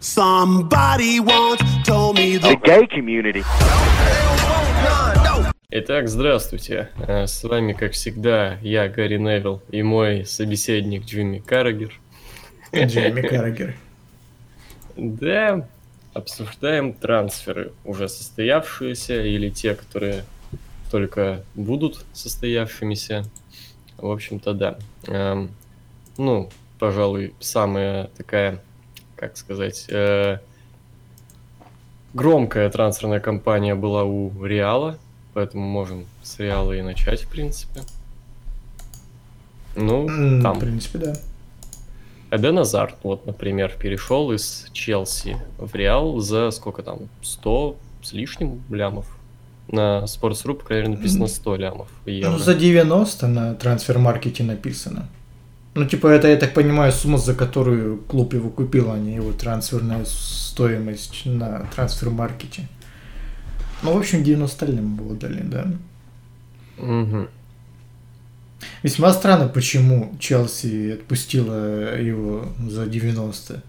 Somebody once told me the gay community. Итак, здравствуйте. Э, С вами, как всегда, я, Гарри Невилл, и мой собеседник Джимми Каррагер. Джейми Каррагер. Да, обсуждаем трансферы, уже состоявшиеся или те, которые только будут состоявшимися. В общем-то, да. Эм, ну, пожалуй, самая такая, как сказать, э, громкая трансферная кампания была у Реала, поэтому можем с Реала и начать, в принципе. Ну, В там принципе, да. Эден Азарт, вот, например, перешел из Челси в Реал за сколько там, 100 с лишним лямов. На Sports.ru, по крайней мере, написано 100 лямов евро. Ну, за 90 на трансфер-маркете написано. Ну, типа, это, я так понимаю, сумма, за которую клуб его купил, а не его трансферная стоимость на трансфер-маркете. Ну, в общем, 90 лям было дали, да. Мгм. Весьма странно, почему Челси отпустила его за 90.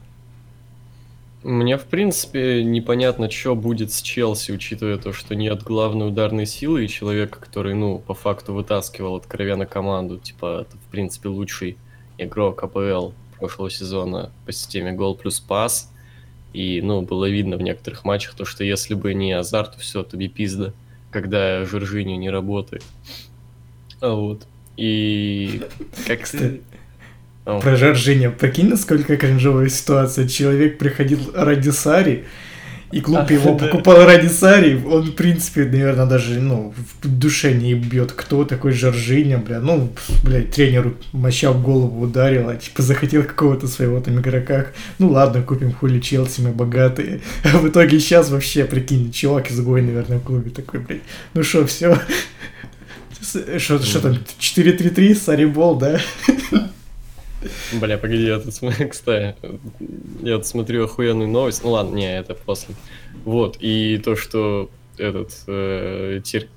Мне, в принципе, непонятно, что будет с Челси, учитывая то, что нет главной ударной силы и человека, который, ну, по факту вытаскивал откровенно команду. Типа, это, в принципе, лучший игрок АПЛ прошлого сезона по системе гол плюс пас. И, ну, было видно в некоторых матчах, то, что если бы не Азар, то все, тобі пизда, когда Жоржиню не работает. А Вот. И как О. Про Жоржиньо. Прикинь, насколько кринжовая ситуация. Человек приходил ради Сари, и клуб А, его покупал ради Сари. Он, в принципе, наверное, даже ну, в душе не бьет, кто такой Жоржиньо, бля. Ну, блядь, тренеру моща в голову ударил, а типа захотел какого-то своего там игрока. Ну ладно, купим хули Челси, мы богатые. А в итоге сейчас вообще, прикинь, чувак изгой, наверное, в клубе такой, блядь. Ну что, все. Что там, 4-3-3, Сари Бол, да? Бля, погоди, я тут смотрю, кстати, я тут смотрю охуенную новость. Ну ладно, не, это после. Вот, и то, что этот э, Тир-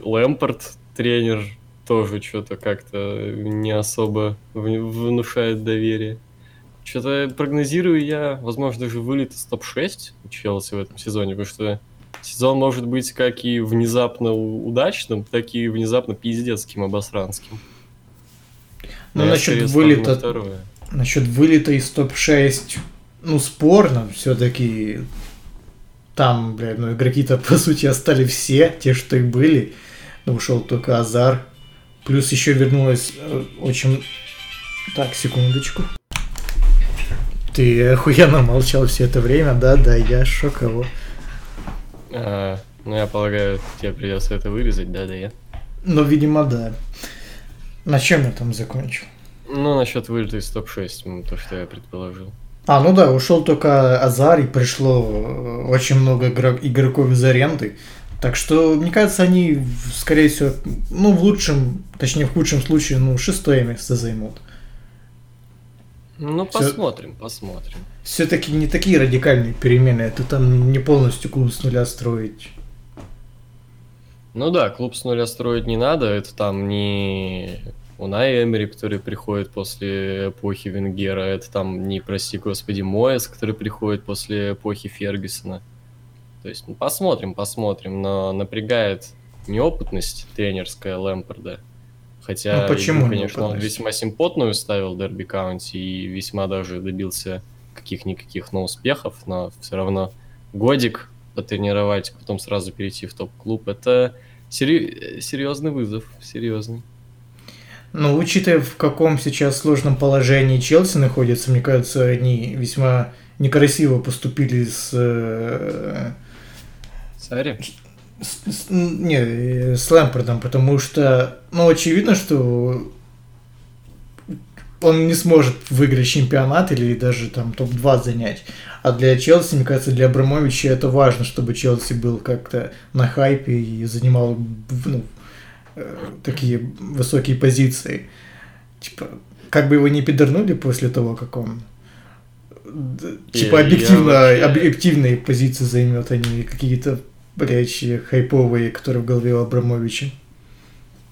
Лэмпорт, тренер, тоже что-то как-то не особо внушает доверие. Что-то прогнозирую я, возможно, даже вылет из топ-6 у Челси в этом сезоне, потому что сезон может быть как и внезапно удачным, так и внезапно пиздецким, обосранским. Ну, я насчет вылета второе. Насчет вылета из топ-6, ну, спорно, все-таки там, блядь, ну, игроки-то, по сути, остались все, те, что и были. Ну, ушел только Азар. Плюс еще вернулась э, очень... Так, секундочку. Ты охуенно молчал все это время, да, да, я шоковал. А, ну, я полагаю, тебе придется это вырезать, да, да, я. Ну, видимо, да. На чем я там закончил? Ну, насчет вылета из топ-6, м, то, что я предположил. А, ну да, ушел только Азар, и пришло э, очень много игрок- игроков из аренды. Так что, мне кажется, они, скорее всего, ну, в лучшем, точнее, в худшем случае, ну, шестое место займут. Ну, Всё- посмотрим, посмотрим. Все-таки не такие радикальные перемены, это там не полностью клуб с нуля строить. Ну да, клуб с нуля строить не надо, это там не Унай Эмери, который приходит после эпохи Венгера, это там не, прости господи, Моэс, который приходит после эпохи Фергюсона. То есть, ну, посмотрим, посмотрим, но напрягает неопытность тренерская Лэмпорда. Хотя, Ну, почему игру, конечно, он весьма симпотную ставил Дерби Каунти и весьма даже добился каких-никаких, но успехов, но все равно годик потренировать, потом сразу перейти в топ-клуб, это сери- серьезный вызов, серьезный. Ну, учитывая, в каком сейчас сложном положении Челси находится, мне кажется, они весьма некрасиво поступили с... э, Сари? С- с- не, с Лэмпортом, потому что, ну, очевидно, что он не сможет выиграть чемпионат или даже там топ-2 занять. А для Челси, мне кажется, для Абрамовича это важно, чтобы Челси был как-то на хайпе и занимал ну, э, такие высокие позиции. Типа, как бы его не пидорнули после того, как он типа объективно, вообще- объективные позиции займет, а не какие-то блядь, хайповые, которые в голове у Абрамовича.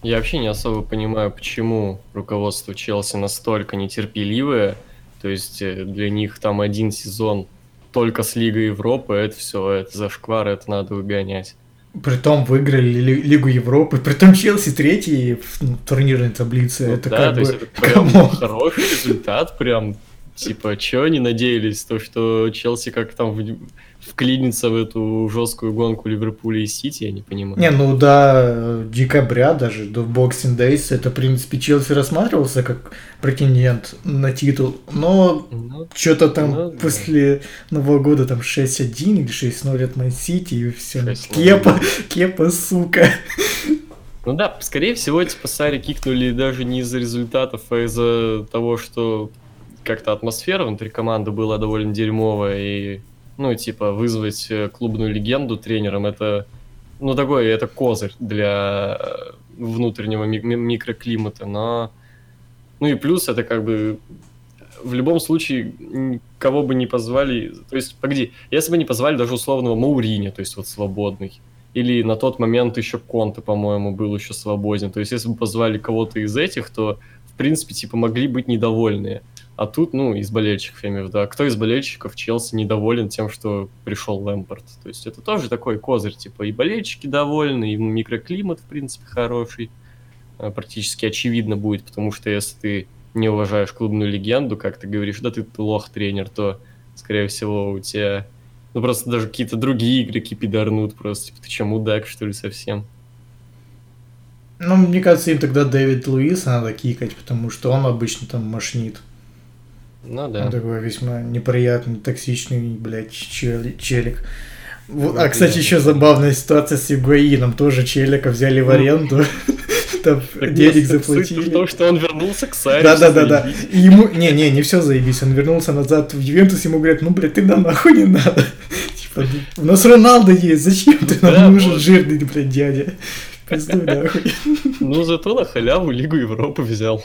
Я вообще не особо понимаю, почему руководство Челси настолько нетерпеливое. То есть э, для них там один сезон только с Лигой Европы, это все, это зашквар, это надо выгонять. Притом выиграли Ли- Лигу Европы, притом Челси третий в ну, турнирной таблице. Ну это да, как то бы... есть это прям хороший результат, прям, типа, чё они надеялись, то, что Челси как там в- вклинится в эту жесткую гонку Ливерпуля и Сити, я не понимаю. Не, ну до декабря, даже до Boxing Days, это, в принципе, Челси рассматривался как претендент на титул, но Ну, что-то там Ну, да. после Нового года там 6-1 или 6-0 от Ман Сити и все. 6:0. Кепа, кепа, сука. Ну да, скорее всего, типа Сари кикнули даже не из-за результатов, а из-за того, что как-то атмосфера внутри команды была довольно дерьмовая, и, ну, типа, вызвать э, клубную легенду тренером, это, ну, такой, это козырь для э, внутреннего ми- ми- микроклимата, но, ну и плюс это как бы в любом случае, кого бы не позвали, то есть, погоди, если бы не позвали даже условного Маурини, то есть вот свободный, или на тот момент еще Конте, по-моему, был еще свободен. То есть, если бы позвали кого-то из этих, то, в принципе, типа, могли быть недовольные. А тут, ну, из болельщиков, я имею в виду. А кто из болельщиков Челси недоволен тем, что пришел Лэмпорт? То есть, это тоже такой козырь, типа, и болельщики довольны, и микроклимат, в принципе, хороший. А, Практически очевидно будет, потому что если ты не уважаешь клубную легенду, как ты говоришь, да ты лох тренер, то, скорее всего, у тебя ну, просто даже какие-то другие игроки пидорнут просто. Типа, ты че, мудак, что ли, совсем? Ну, мне кажется, им тогда Дэвид Луиса надо кикать, потому что он обычно там мошнит. Ну Он да. такой весьма неприятный, токсичный, блядь, чел- челик. Вот, а, кстати, еще забавная ситуация с Игуаином. Тоже челика взяли в Ну. аренду. Там денег ну, заплатили. том, что он вернулся к Саре. Да, да, да, да. И ему. Не, не, не все заебись. Он вернулся назад в Ювентус, ему говорят, ну, блядь, ты нам нахуй не надо. Типа, у нас Роналдо есть, зачем ты нам нужен жирный, блядь, дядя? Пиздуй нахуй. Ну, зато на халяву Лигу Европы взял.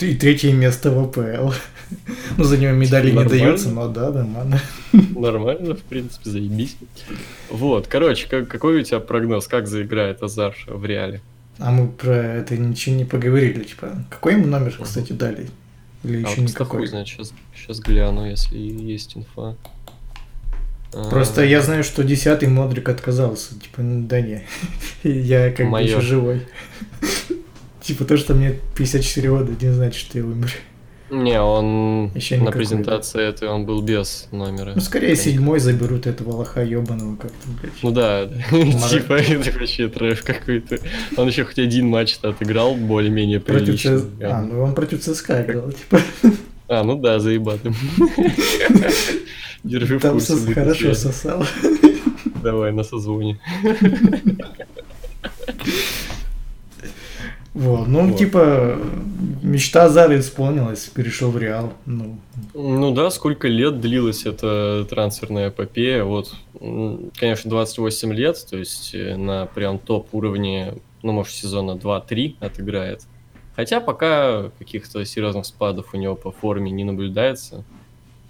И третье место в АПЛ. Ну, за него медали не даются, но да, нормально. Нормально, в принципе, заебись. Вот, короче, как- какой у тебя прогноз? Как заиграет Азар в реале? А мы про это ничего не поговорили, типа, какой ему номер, кстати, дали? Или А еще вот никакой? хуй знает, сейчас, сейчас гляну, если есть инфа. А, Просто я знаю, что десятый Модрик отказался. Типа, ну, да не, я как бы еще живой. Типа то, что мне 54 года, не значит, что я умер. Не, он Ещё на презентации этой он был без номера. Ну, скорее седьмой заберут этого лоха ебаного как-то, блядь. Ну да, типа это вообще трэш какой-то. Он еще хоть один матч-то отыграл более-менее Против прилично. А, ну он против ЦСКА играл, типа. А, ну да, заебатым. Держи в Там курсе. будет хорошо сосал. Давай на созвоне. Вот, ну, Вот. типа, мечта Зары исполнилась, перешел в Реал. Ну, Ну да, сколько лет длилась эта трансферная эпопея. Вот, конечно, 28 лет, то есть э, на прям топ уровне, ну, может, сезона 2-3 отыграет. Хотя пока каких-то серьезных спадов у него по форме не наблюдается.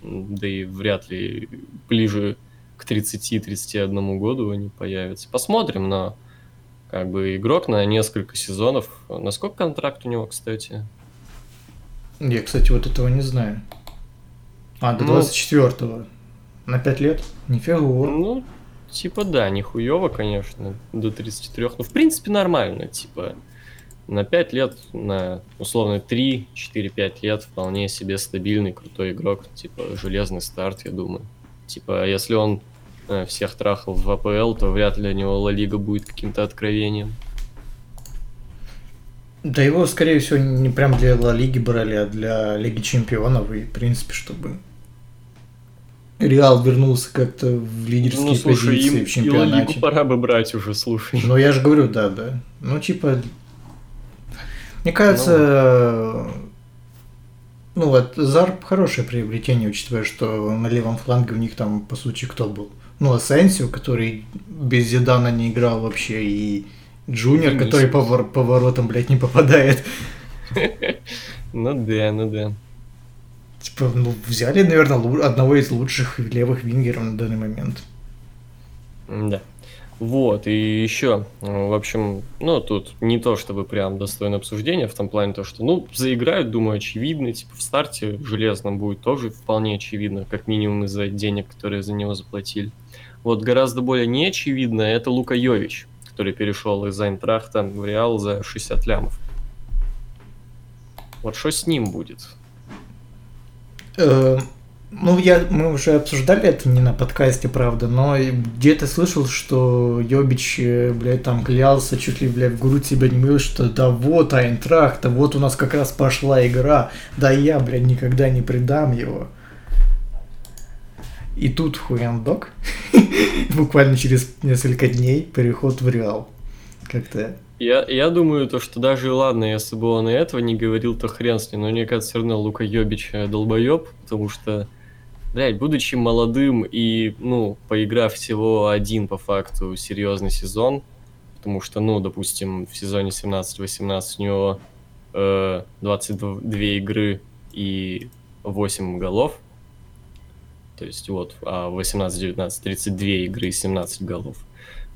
Да и вряд ли ближе к 30-31 году они появятся. Посмотрим, но как бы игрок на несколько сезонов. Насколько контракт у него, кстати? я, кстати, вот этого не знаю. А, до Ну. 24-го. На 5 лет? Нифига. Ну, типа, да, нихуево, конечно, до 33. Ну, в принципе, нормально, типа, на 5 лет, на условно 3, 4-5 лет вполне себе стабильный, крутой игрок, типа, железный старт, я думаю. Типа, если он всех трахал в АПЛ, то вряд ли для него Ла Лига будет каким-то откровением. Да его, скорее всего, не прям для Ла Лиги брали, а для Лиги Чемпионов. И, в принципе, чтобы Реал вернулся как-то в лидерские Ну, слушай, позиции им в и Ла чемпионате. Лигу пора бы брать уже, слушай. Ну, я же говорю, да, да. Ну, типа, мне кажется, ну, вот Зар хорошее приобретение, учитывая, что на левом фланге у них там, по сути, кто был? Ну, Асенсио, который без Зидана не играл вообще, и Джуниор, Винисиус. который по, вор- по воротам, блядь, не попадает. Ну да, ну да. Типа, ну, взяли, наверное, одного из лучших левых вингеров на данный момент. Да. Вот, и еще, в общем, ну, тут не то, чтобы прям достойно обсуждения, в том плане то, что, ну, заиграют, думаю, очевидно, типа, в старте железном будет тоже вполне очевидно, как минимум из-за денег, которые за него заплатили. Вот гораздо более неочевидно это Лука Йович, который перешел из Айнтрахта в Реал за 60 лямов. Вот что с ним будет? Э, ну, я, мы уже обсуждали это не на подкасте, правда, но где-то слышал, что Йобич, э, блядь, там клялся, чуть ли, блядь, в грудь себя не мыл, что да вот Айнтрахт, вот у нас как раз пошла игра, да я, блядь, никогда не предам его. И тут хуяндок, буквально через несколько дней, переход в Реал. Как-то я, я думаю, то, что даже ладно, если бы он и этого не говорил, то хрен с ним. Но мне кажется, все равно Лука Йобич долбоеб, потому что, блядь, будучи молодым и, ну, поиграв всего один по факту серьезный сезон, потому что, ну, допустим, в сезоне 17-18 у него э, 22 игры и 8 голов, то есть вот, а 18-19 32 игры и 17 голов.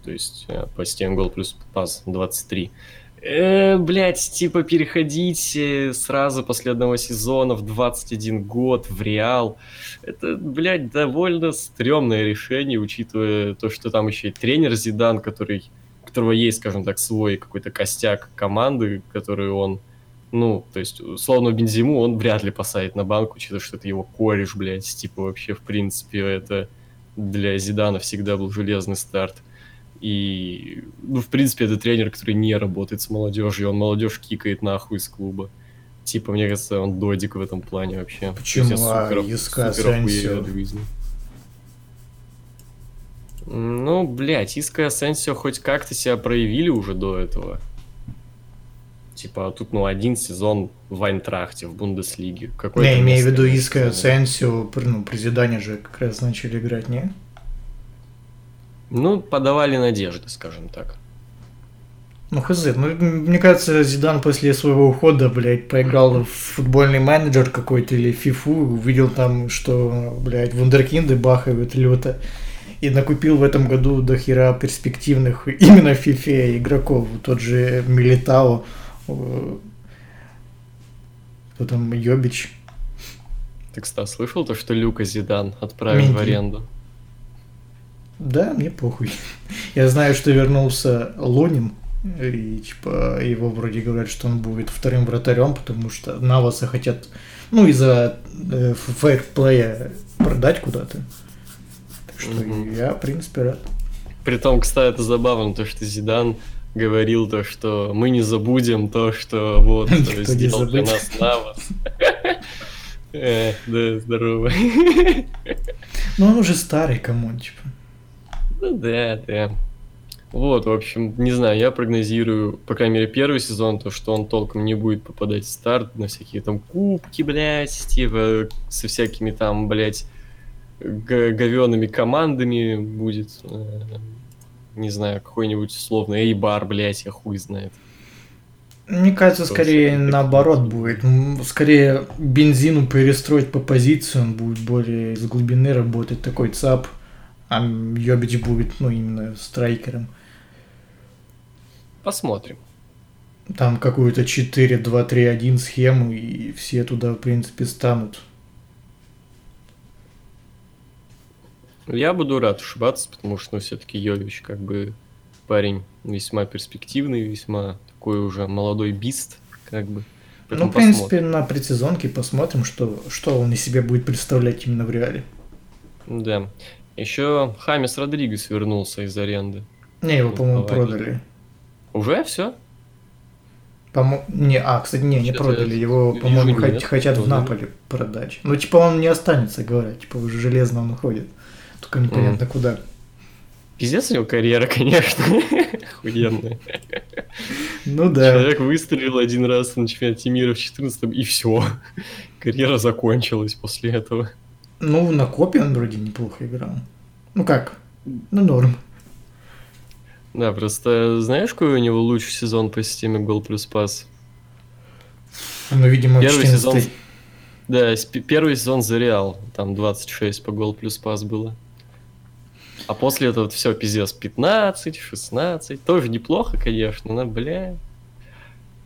То есть э, по системе гол плюс пас 23. Э, блять, типа переходить э, сразу после одного сезона в 21 год в Реал. Это, блядь, довольно стрёмное решение, учитывая то, что там еще и тренер Зидан, который, у которого есть, скажем так, свой какой-то костяк команды, который он, ну, то есть, условно, Бензиму он вряд ли посадит на банку, учитывая, что это его кореш, блядь, типа вообще, в принципе, это для Зидана всегда был железный старт. И, ну, в принципе, это тренер, который не работает с молодежью, он молодежь кикает нахуй из клуба. Типа, мне кажется, он додик в этом плане вообще. Почему? А, Иска? Ну, блядь, Иска Асенсио хоть как-то себя проявили уже до этого. Типа, а тут, ну, один сезон в Айнтрахте, в Бундеслиге. Какой не, имею в виду Иска и Асенсио, ну, при Зидане же как раз начали играть, не? Ну, подавали надежды, скажем так. Ну, хз, ну, мне кажется, Зидан после своего ухода, блядь, поиграл в футбольный менеджер какой-то или фифу, увидел там, что, блядь, вундеркинды бахают люто, и накупил в этом году до хера перспективных именно в фифе игроков. Тот же Милитао, э, кто там, Йобич. Ты, кстати, слышал то, что Люка Зидан отправил Менди. в аренду? Да, мне похуй. Я знаю, что вернулся Лунин, и типа его вроде говорят, что он будет вторым вратарем, потому что Наваса хотят, ну, из-за э, фейрплея продать куда-то. Так что mm-hmm. я, в принципе, рад. Притом, кстати, это забавно, то, что Зидан говорил то, что мы не забудем то, что вот сделал для нас Навас. Э, да, здорово. Ну, он уже старый, кому типа. Ну да, да. Вот, в общем, не знаю, я прогнозирую, по крайней мере, первый сезон, то, что он толком не будет попадать в старт на всякие там кубки, блядь, типа, со всякими там, блядь, говеными командами будет, э, не знаю, какой-нибудь условно Эйбар, блядь, я хуй знает. Мне кажется, Тоже скорее наоборот будет. Скорее бензину перестроить по позиции, он будет более из глубины работать, такой ЦАП – а Йобич будет, ну, именно страйкером. Посмотрим. Там какую-то 4-2-3-1 схему, и все туда, в принципе, станут. Я буду рад ошибаться, потому что, ну, все-таки Йович, как бы, парень весьма перспективный, весьма такой уже молодой бист, как бы. Поэтому ну, в принципе, посмотрим. на предсезонке посмотрим, что, что он из себя будет представлять именно в реале. Да. Еще Хамис Родригес вернулся из аренды. Не, его, по-моему, продали. Уже все? По не, а, кстати, не, не продали. Его, по-моему, хот- хотят в Наполе продать. Ну, типа, он не останется, говорят. Типа, уже железно он уходит. Только непонятно mm. куда. Пиздец у него карьера, конечно. Охуенная. Ну да. Человек выстрелил один раз на чемпионате мира в 14 и все. Карьера закончилась после этого. Ну, на копе он вроде неплохо играл. Ну как? Ну, норм. Да, просто знаешь, какой у него лучший сезон по системе гол плюс пас? Ну, видимо, первый сезон. Да, первый сезон за Реал. Там 26 по гол плюс пас было. А после этого все, пиздец, 15, 16. Тоже неплохо, конечно, но, бля.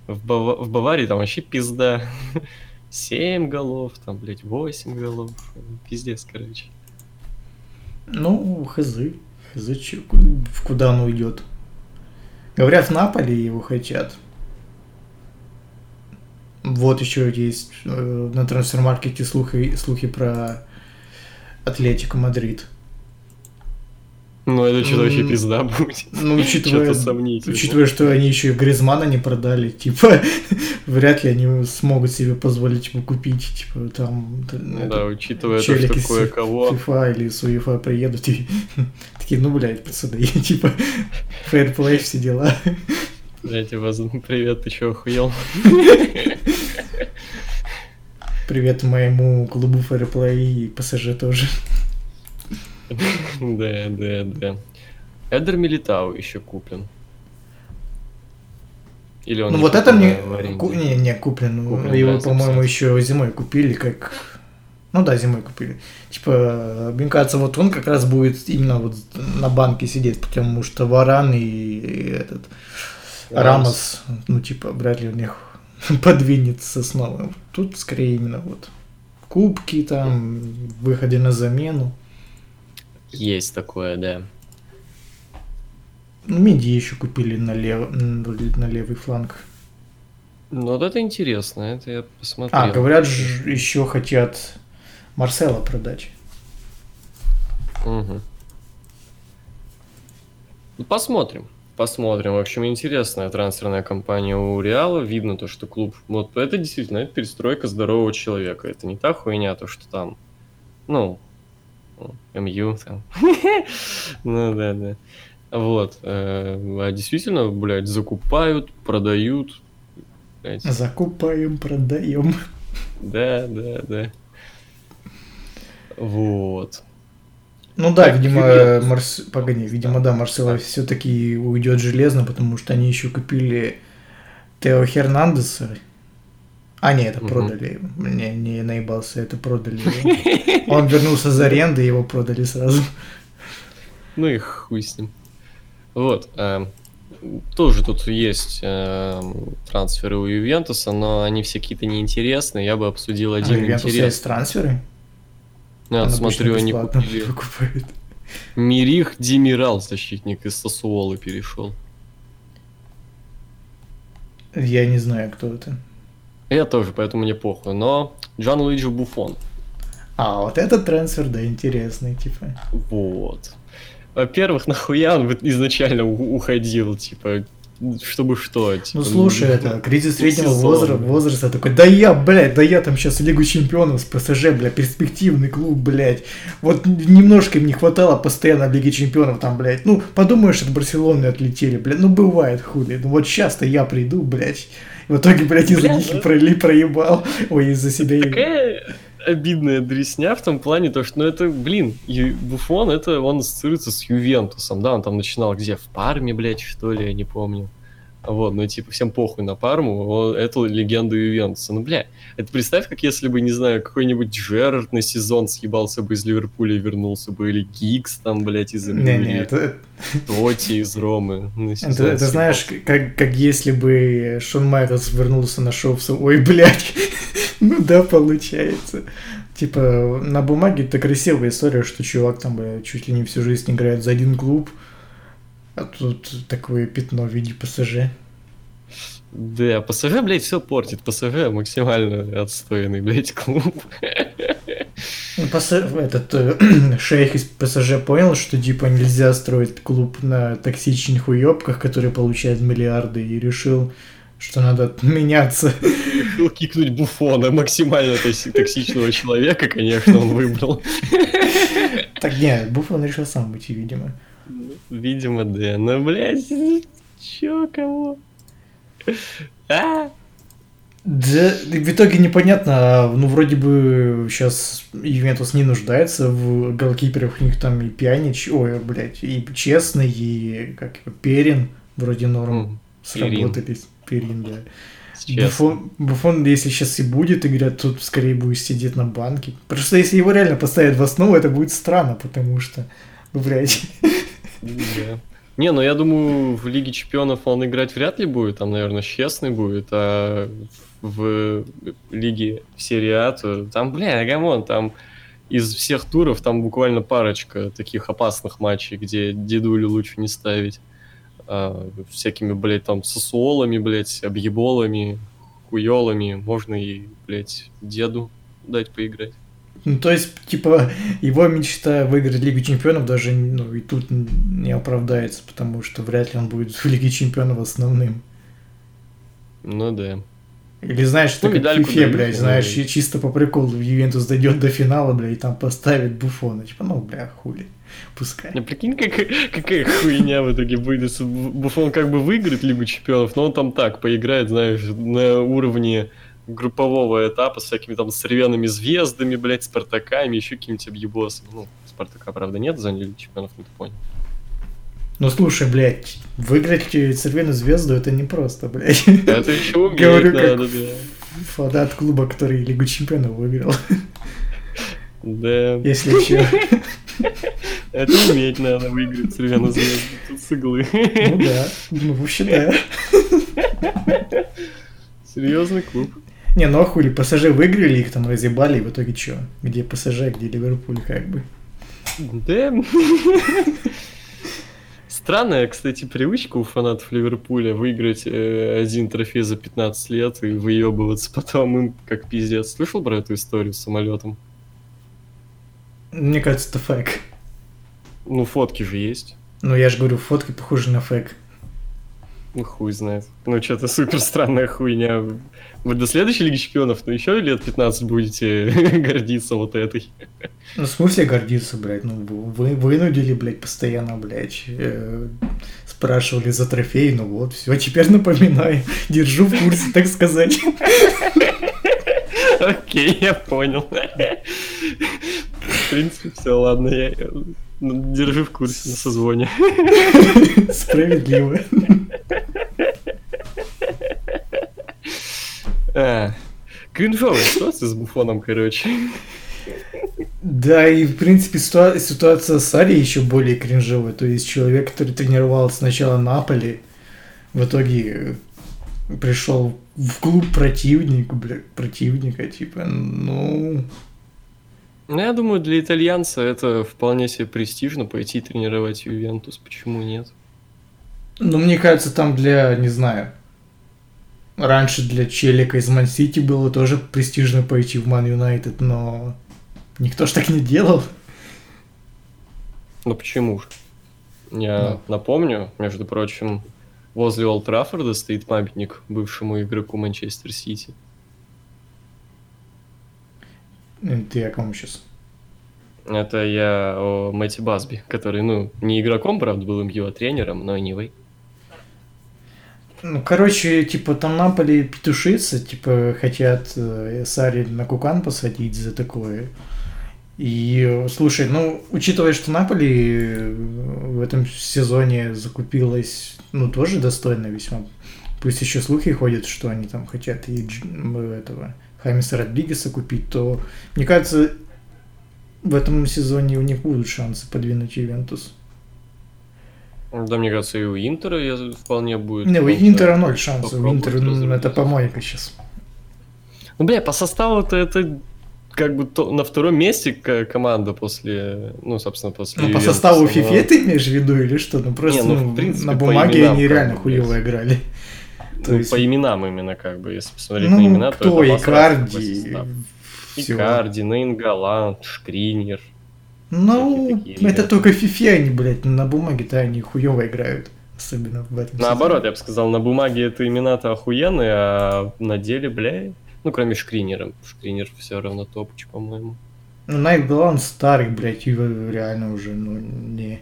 В, Бава- в Баварии там вообще пизда. 7 голов, там, блядь, 8 голов. Пиздец, короче. Ну, хз. Хз, в куда он уйдет. Говорят, в Наполе его хотят. Вот еще есть э, на трансфермаркете слухи, слухи про Атлетико Мадрид. Ну, это что-то вообще пизда будет. Ну, учитывая, учитывая, что они еще и Гризмана не продали, типа, вряд ли они смогут себе позволить его купить, типа, там... Ну это, да, учитывая то, челики что кое-кого... FIFA или с UEFA приедут и такие, ну, блядь, пацаны, типа, fair play, все дела. Блядь, вас привет, ты чё, охуел? Привет моему клубу фейерплей и ПСЖ тоже. Да, да, да. Эдер Милитау еще куплен. Или он Ну вот это мне... ку- Не, не, куплен. Куплен, Его, да, по-моему, 100%. еще зимой купили, как... Ну да, зимой купили. Типа, мне кажется, вот он как раз будет именно вот на банке сидеть, потому что Варан и, и этот Рамос, ну типа, вряд ли у них подвинется снова. Тут скорее именно вот кубки там, выходы на замену. Есть такое, да. Ну, Меди еще купили на, лев... на левый фланг. Ну вот это интересно, это я посмотрел. А, говорят, ж- еще хотят Марсела продать. Мгм. Ну, посмотрим. Посмотрим. В общем, интересная трансферная кампания у Реала. Видно то, что клуб... Вот это действительно, это перестройка здорового человека. Это не та хуйня, то, что там... Ну, МЮ там. Ну да, да. Вот. э, А действительно, блядь, закупают, продают. Блядь, Закупаем, продаем. Да, да, да. Вот. Ну да, Так, видимо, привет. Марс... Погоди, видимо, да, Марсела все-таки уйдет железно, потому что они еще купили Тео Хернандеса. А, не, это Мгм. продали. его. Не, наебался, это продали. Он вернулся за аренды, его продали сразу. Ну и хуй с ним. Вот. эм, тоже тут есть эм, трансферы у Ювентуса, но они все какие-то неинтересные. Я бы обсудил А, один у Ювентуса есть интерес. трансферы? Я Он смотрю, они купили покупает. Мирих Демирал, защитник из Сосуолы перешел. Я не знаю, кто это. Я тоже, поэтому мне похуй. Но Джан Луиджи Буфон. А, вот этот трансфер, да, интересный, типа. Вот. Во-первых, нахуя он изначально уходил, типа, чтобы что? Типа, Ну слушай, это кризис среднего сезон. возраста, возраста такой, да я, блядь, да я там сейчас Лигу Чемпионов с ПСЖ, бля, перспективный клуб, блядь. Вот немножко им не хватало постоянно в Лиге Чемпионов там, блядь. Ну, подумаешь, от Барселоны отлетели, блядь. Ну, бывает хули. Ну, вот сейчас-то я приду, блядь. В итоге, блядь, из-за них ну- проли проебал. Ой, из-за себя. Такая обидная дресня в том плане, то, что, ну, это, блин, Буфон, это он ассоциируется с Ювентусом, да, он там начинал где, в Парме, блядь, что ли, я не помню. Вот, ну, типа, всем похуй на Парму, он- это легенда Ювентуса. Ну, бля, это представь, как если бы, не знаю, какой-нибудь Джерард на сезон съебался бы из Ливерпуля и вернулся бы, или Гикс там, блядь, из МЮ, Не, не, это, Тоти из Ромы сезон это, это знаешь, как, как если бы Шон Майклс вернулся на Су- Ой, блядь. Ну да, получается. Типа, на бумаге это красивая история, что чувак там, бля, чуть ли не всю жизнь играет за один клуб, а тут такое пятно в виде ПСЖ. Да, ПСЖ, блядь, все портит. ПСЖ максимально отстойный, блядь, клуб. Ну, ПС... Этот э, шейх из ПСЖ понял, что типа нельзя строить клуб на токсичных уебках, которые получают миллиарды, и решил, что надо меняться. Решил кикнуть Буфона, максимально токси- токсичного человека, конечно, он выбрал. Так нет, Буффон решил сам уйти, видимо. Видимо, да. Но, блядь, чё, кого? А? Да, в итоге непонятно, а, ну вроде бы сейчас Ювентус не нуждается в голкиперах, у них там и Пьянич, ой, блядь, и Честный, и как его, Перин, вроде норм М, сработались. Перин, да. Буфон, Буфон, если сейчас и будет играть, тут скорее будет сидеть на банке. Просто если его реально поставят в основу, это будет странно, потому что блядь. Не, ну я думаю, в Лиге Чемпионов он играть вряд ли будет, там, наверное, честный будет, а в Лиге серии А, то там, бля, гамон, там из всех туров там буквально парочка таких опасных матчей, где дедулю лучше не ставить. А, всякими, блядь, там сосуолами, блядь, объеболами, хуёлами. Можно и, блядь, деду дать поиграть. Ну, то есть, типа, его мечта выиграть Лигу Чемпионов даже, ну, и тут не оправдается, потому что вряд ли он будет в Лиге Чемпионов основным. Ну да. Или знаешь, Ну, это как в фифе, блядь, ну, знаешь, и- чисто по приколу Ювентус дойдет до финала, блядь, и там поставит Буфона. Типа, ну, бля, хули, пускай. Не, прикинь, как, какая хуйня в итоге будет, Буфон как бы выиграет Лигу Чемпионов, но он там так поиграет, знаешь, на уровне группового этапа с всякими там сорвенными звездами, блядь, Спартаками, еще какими-то объебосами. Ну, Спартака, правда, нет в зоне Лиги Чемпионов, ну ты понял. Ну, слушай, блядь, выиграть Цервену звезду это непросто, блядь. Это еще уметь Говорю, как- надо, да. Фанат клуба, который Лигу Чемпионов выиграл, Да, если че. это уметь надо выиграть Сорвяну звезду, тут с иглы. Ну да, ну вообще да. Серьезный клуб. Не, ну а хули, ПСЖ выиграли, их там разъебали, и в итоге что? Где ПСЖ, где Ливерпуль, как бы. Да. Странная, кстати, привычка у фанатов Ливерпуля выиграть э, один трофей за 15 лет и выебываться потом им как пиздец. Слышал про эту историю с самолетом? Мне кажется, это фейк. Ну, фотки же есть. Ну, я же говорю, фотки похожи на фейк. Ну, хуй знает. Ну, что-то супер странная хуйня. Вы до следующей Лиги Чемпионов, ну, еще лет 15 будете гордиться вот этой. Ну, в смысле гордиться, блядь? Ну, вы вынудили, блядь, постоянно, блядь. э, спрашивали за трофей, ну вот, все, теперь напоминаю. Держу в курсе, так сказать. Окей, я понял. В принципе, все, ладно, я ну, держи в курсе на созвоне. Справедливо. А, Кринжовая ситуация с Буфоном, короче. Да, и в принципе ситуа- ситуация с Ари еще более кринжовая. То есть человек, который тренировал сначала Наполи, в итоге э, пришел в клуб противника, бля, противника, типа, ну... Ну, я думаю, для итальянца это вполне себе престижно пойти тренировать Ювентус. Почему нет? Ну, мне кажется, там для, не знаю, раньше для Челика из Ман-Сити было тоже престижно пойти в Ман Юнайтед, но никто ж так не делал. Ну почему же? Я напомню, между прочим, возле Олд Траффорда стоит памятник бывшему игроку Манчестер Сити. Ты о ком сейчас? Это я о Мэтти Басби, который, ну, не игроком, правда, был МЮ, а тренером, но anyway. Ну, короче, типа, там Наполи петушится, типа, хотят э, Сари на Кукан посадить за такое. И, слушай, ну, учитывая, что Наполи э, в этом сезоне закупилась, ну, тоже достойно весьма. Пусть еще слухи ходят, что они там хотят и этого Хамиса Родригеса купить, то, мне кажется, в этом сезоне у них будут шансы подвинуть Ювентус. Да, мне кажется, и у Интера я- вполне будет. Не, у ну, Интера ноль шансов. У Интера ну, это помойка сейчас. Ну, бля, по составу-то это как бы то- на втором месте команда после, ну, собственно, после Ну, по составу но- FIFA ты имеешь в виду или что? Ну, просто Не, ну, ну, в принципе, на бумаге именам они реально хуево играли. То Ну, есть- по именам именно, как бы, если посмотреть Ну, на имена, то кто? это обосраться по Икарди. Икарди, Нейнгаланд, Шкринер. Ну, это ребята. только FIFA они, блядь, на бумаге-то они хуево играют. Особенно в этом Наоборот, я бы сказал, на бумаге это имена-то охуенные, а на деле, бля, ну, кроме Шкринера. Шкринер все равно топч, по-моему. сезоне. Ну, Найт Галан старый, блядь, и реально уже, ну, не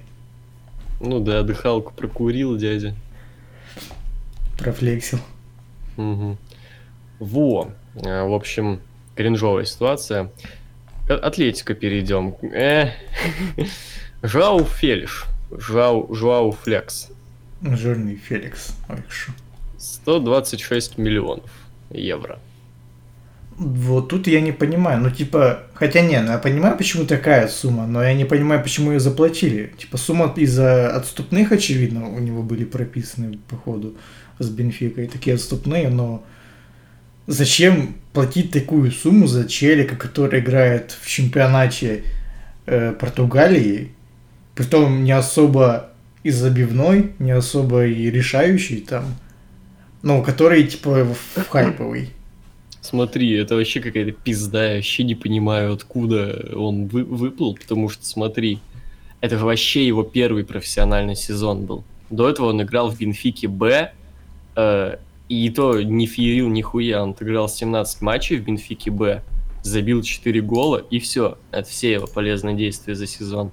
Ну да, дыхалку прокурил дядя. профлексил. Мгм. Во. А, В общем, кринжовая ситуация. К Атлетика перейдем. Э. Жау Фелиш. Жау, Жуау Флекс. Жирный Феликс. Ой, шо. 126 миллионов евро. Вот тут я не понимаю. Ну, типа, хотя не, ну, я понимаю, почему такая сумма, но я не понимаю, почему ее заплатили. Типа, сумма из-за отступных, очевидно, у него были прописаны, походу, с Бенфикой. Такие отступные, но зачем платить такую сумму за челика, который играет в чемпионате э, Португалии, притом не особо и забивной, не особо и решающий там, ну, который, типа, в хайповый. Смотри, это вообще какая-то пизда, я вообще не понимаю, откуда он вы, выплыл, потому что, смотри, это вообще его первый профессиональный сезон был. До этого он играл в Бенфике Б, э, и то не феерил нихуя, он отыграл 17 матчей в Бенфике Б, забил 4 гола, и все. Это все его полезные действия за сезон.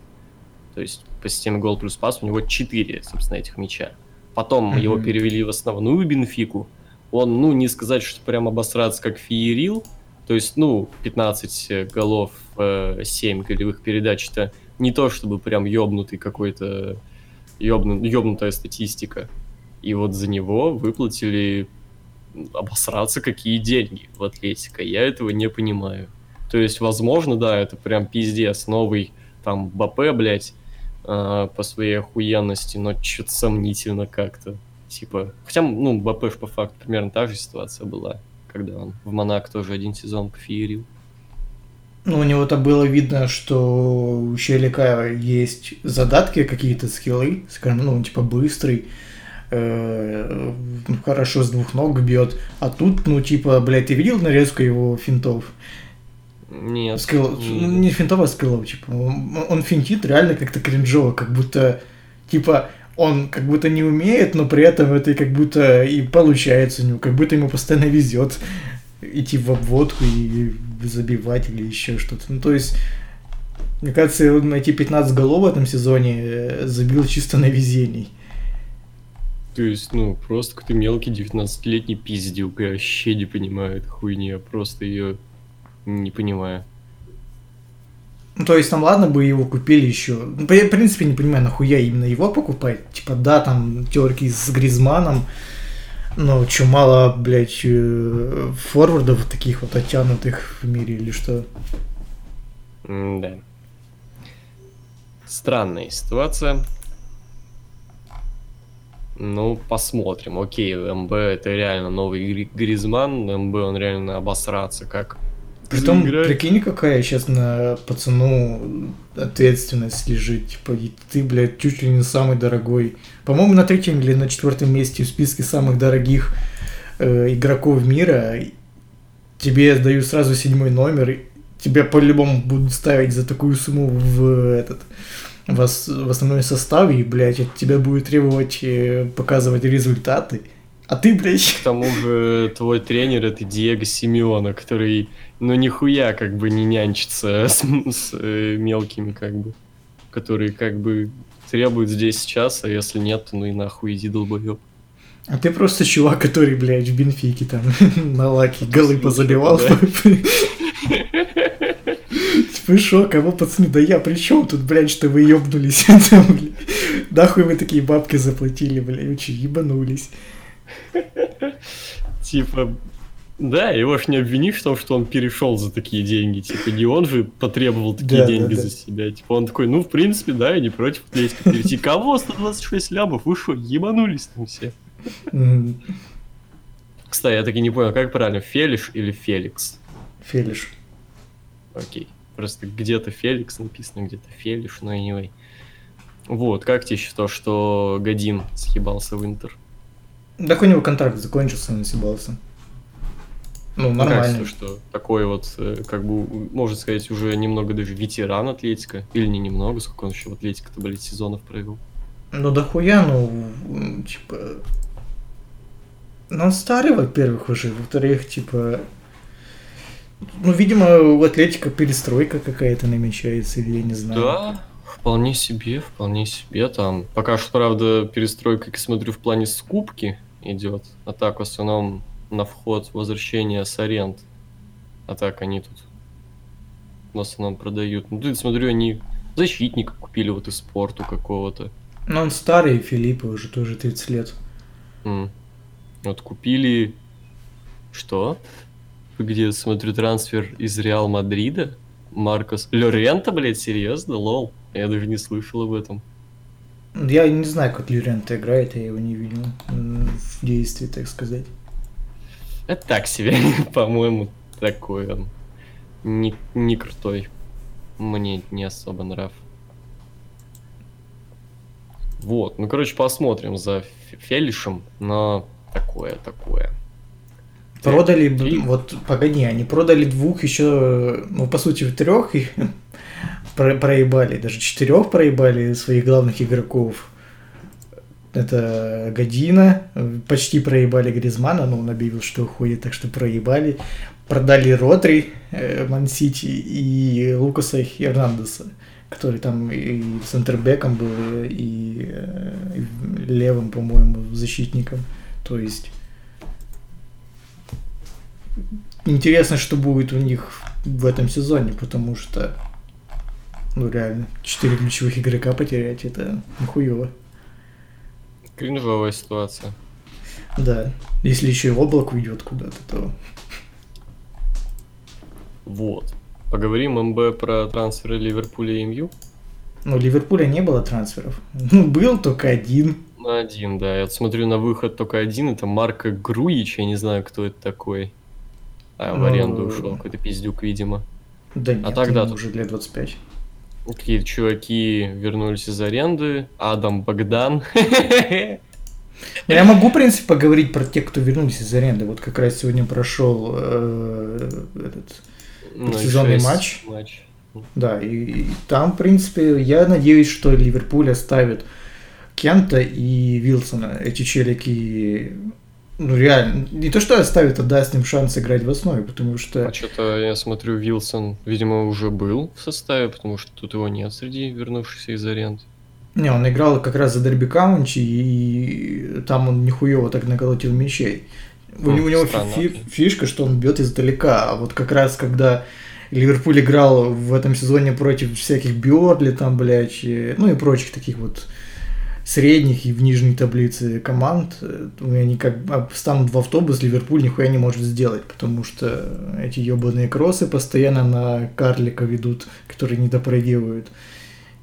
То есть по системе гол плюс пас у него 4, собственно, этих мяча. Потом mm-hmm. его перевели в основную Бенфику, он, ну, не сказать, что прям обосраться как феерил, то есть, ну, 15 голов, 7 голевых передач, это не то, чтобы прям ёбнутый какой-то, ёбну, ёбнутая статистика. И вот за него выплатили обосраться какие деньги в Атлетика. Я этого не понимаю. То есть, возможно, да, это прям пиздец, новый там БП, блядь, э, по своей охуенности, но что-то сомнительно как-то. Типа, хотя, ну, БП по факту примерно та же ситуация была, когда он в Монак тоже один сезон пофеерил. Ну, у него-то было видно, что у Челика есть задатки, какие-то скиллы, скажем, ну, типа быстрый, э, хорошо с двух ног бьет. А тут, ну, типа, блядь, ты видел нарезку его финтов? Нет. Скилл, не, ну, не финтов, а скиллов, типа. Он, он финтит реально как-то кринжово, как будто, типа, он как будто не умеет, но при этом это как будто и получается у него, как будто ему постоянно везет идти в обводку и забивать или еще что-то. Ну, то есть, мне кажется, найти 15 голов в этом сезоне э, забил чисто на везении. То есть, ну, просто какой-то мелкий 19-летний пиздюк, я вообще не понимаю эту хуйни, я просто ее не понимаю. Ну, то есть, там, ладно бы его купили еще. Ну, в принципе, не понимаю, нахуя именно его покупать. Типа, да, там, терки с Гризманом, но что, мало, блядь, э, форвардов таких вот оттянутых в мире или что? да. Странная ситуация. Ну, посмотрим. Окей, МБ это реально новый Гризман. МБ он реально обосраться как Притом, заиграть. прикинь, какая сейчас на пацану ответственность лежит. Типа, ты, блядь, чуть ли не самый дорогой. По-моему, на третьем или на четвертом месте в списке самых дорогих э, игроков мира. Тебе дают сразу седьмой номер. Тебя по-любому будут ставить за такую сумму в этот в, в основной составе, и, блядь, от тебя будет требовать э, показывать результаты. А ты, блядь... К тому же твой тренер это Диего Симеона, который ну нихуя как бы не нянчится с, с э, мелкими как бы, которые как бы требуют здесь сейчас, а если нет, то ну и нахуй иди долбоёб. А ты просто чувак, который, блядь, в Бенфике там на лаке голы позабивал. Типа, шо, кого пацаны, да я при чем тут, блядь, что вы ёбнулись? Нахуй вы такие бабки заплатили, блядь, очень ебанулись. Типа, да, его ж не обвинишь в том, что он перешел за такие деньги. Типа, не он же потребовал такие да, деньги да, да. за себя. Типа, он такой, ну, в принципе, да, я не против Атлетика перейти. Кого 126 лямов? Вы что, ебанулись там все? Кстати, я так и не понял, как правильно, Фелиш или Феликс? Фелиш. Окей. Просто где-то Феликс написано, где-то Фелиш, но anyway. Вот, как тебе то, что Годин съебался в Интер? Так у него контракт закончился, он съебался. Ну, нормально. Кажется, что такой вот, э, как бы, можно сказать, уже немного даже ветеран Атлетика. Или не немного, сколько он еще в Атлетике-то, блядь, сезонов провел. Ну, да хуя, ну, типа... Ну, он старый, во-первых, уже. Во-вторых, типа... Ну, видимо, у Атлетика перестройка какая-то намечается, или я не знаю. Да, вполне себе, вполне себе. Там пока что, правда, перестройка, как я смотрю, в плане скупки идет. А так, в основном, на вход возвращения с аренд. А так они тут в основном продают. Ну, тут смотрю, они защитника купили вот из спорту какого-то. Ну, он старый, Филиппа уже тоже 30 лет. Mm. Вот купили... Что? Где смотрю трансфер из Реал Мадрида. Маркос Лорента, блядь, серьезно? Лол. Я даже не слышал об этом. Я не знаю, как Лорента играет, я его не видел в действии, так сказать. Это так себе, по-моему, такой он. Не, не крутой. Мне не особо нрав. Вот, ну, короче, посмотрим за Фелишем, но такое, такое. Продали, И- вот, погоди, они продали двух еще, ну, по сути, трех их про- проебали, даже четырех проебали своих главных игроков. Это Година, почти проебали Гризмана, но он объявил, что уходит, так что проебали. Продали Ротри, э, Ман-Сити и Лукаса Хернандеса, который там и центрбеком был, и, э, и левым, по-моему, защитником. То есть интересно, что будет у них в этом сезоне, потому что, ну реально, четыре ключевых игрока потерять, это хуево. Кринжовая ситуация. Да, если еще и облак уйдет куда-то, то... Вот. Поговорим МБ про трансферы Ливерпуля и МЮ. Ну, Ливерпуля не было трансферов. Ну, был только один. Один, да. Я смотрю на выход только один. Это Марко Груич. Я не знаю, кто это такой. А, в Ну, аренду ушел. Какой-то пиздюк, видимо. Да нет, тогда ему тут- уже лет 25. Какие-то чуваки вернулись из аренды. Адам Богдан. Ну, Я могу, в принципе, поговорить про тех, кто вернулись из аренды. Вот как раз сегодня прошел э, этот Ну, Сезонный матч. матч. Да, и, и там, в принципе, я надеюсь, что Ливерпуль оставит Кента и Вилсона. Эти челики, ну реально, не то что оставит, а даст им шанс играть в основе, потому что... А что-то я смотрю, Вилсон, видимо, уже был в составе, потому что тут его нет среди вернувшихся из аренд. Не, он играл как раз за Дерби Каунти, и там он нихуево так наколотил мячей. У, него- у него странно. фи- фишка, что он бьет издалека, а вот как раз когда Ливерпуль играл в этом сезоне против всяких Бёрли там, блядь, и- ну и прочих таких вот средних и в нижней таблице команд, э, они как а, встанут в автобус, Ливерпуль нихуя не может сделать, потому что эти ебаные кроссы постоянно на карлика ведут, которые не допроделывают.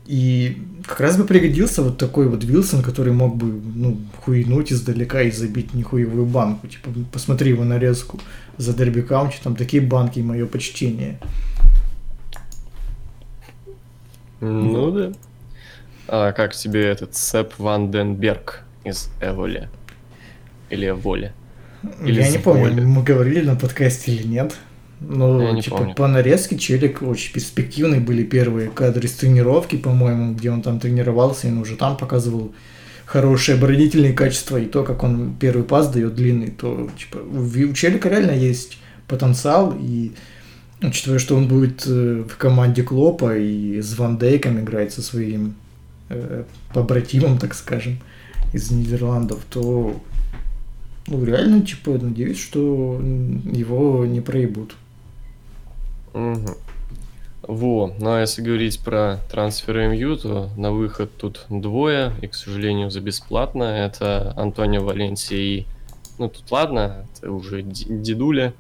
И как раз бы пригодился вот такой вот Вилсон, который мог бы, ну, хуйнуть издалека и забить нихуевую банку. Типа, посмотри его нарезку за Дерби Каунти, там такие банки, мое почтение. Ну да. А как тебе этот Сэп Ванденберг из Эволи? Или Эволи? Или Я не помню, Зволи. мы говорили на подкасте или нет. Но, Я типа, по нарезке челик очень перспективный были первые кадры с тренировки, по-моему, где он там тренировался, и он уже там показывал хорошие оборонительные качества, и то, как он первый пас дает длинный, то, типа, у челика реально есть потенциал, и учитывая, что он будет э, в команде Клопа и с Ван Дейком играть со своим э, побратимом, так скажем, из Нидерландов, то ну, реально, типа, надеюсь, что его не проебут. Мгм. Во, ну а если говорить про трансферы МЮ, то на выход тут двое, и, к сожалению, за бесплатно. Это Антонио Валенсия и... Ну, тут ладно, это уже дедуля,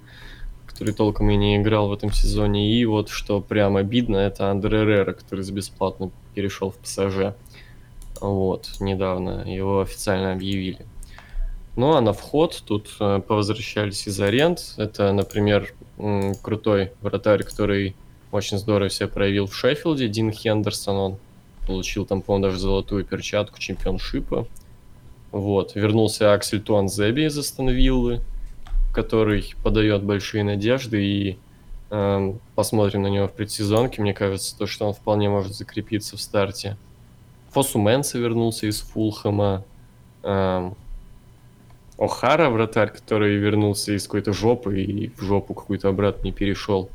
который толком и не играл в этом сезоне. И вот, что прям обидно, это Андре Рера, который за бесплатно перешел в ПСЖ. Вот, недавно его официально объявили. Ну а на вход тут э, повозвращались из аренд. Это, например, м, крутой вратарь, который очень здорово себя проявил в Шеффилде. Дин Хендерсон, он получил там, по-моему, даже золотую перчатку чемпионшипа. Вот. Вернулся Аксель Туанзеби из Астон Виллы, который подает большие надежды и посмотрим на него в предсезонке. Мне кажется, то, что он вполне может закрепиться в старте. Фосу Мэнса вернулся из Фулхэма. Эм, О'Хара, вратарь, который вернулся из какой-то жопы и в жопу какую-то обратно не перешел.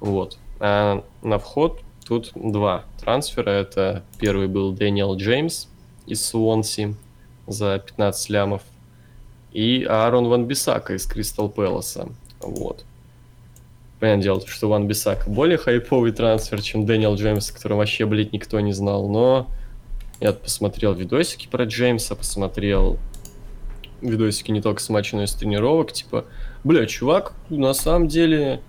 Вот. А на вход тут два трансфера. Это первый был Дэниел Джеймс из Суонси за 15 лямов. И Аарон Ван Бисака из Кристал Пэласа. Вот. Понятное дело, что Ван Бисака более хайповый трансфер, чем Дэниел Джеймс, о котором вообще, блядь, никто не знал. Но я посмотрел видосики про Джеймса, посмотрел видосики не только с матча, но и с тренировок, типа, бля, чувак, на самом деле,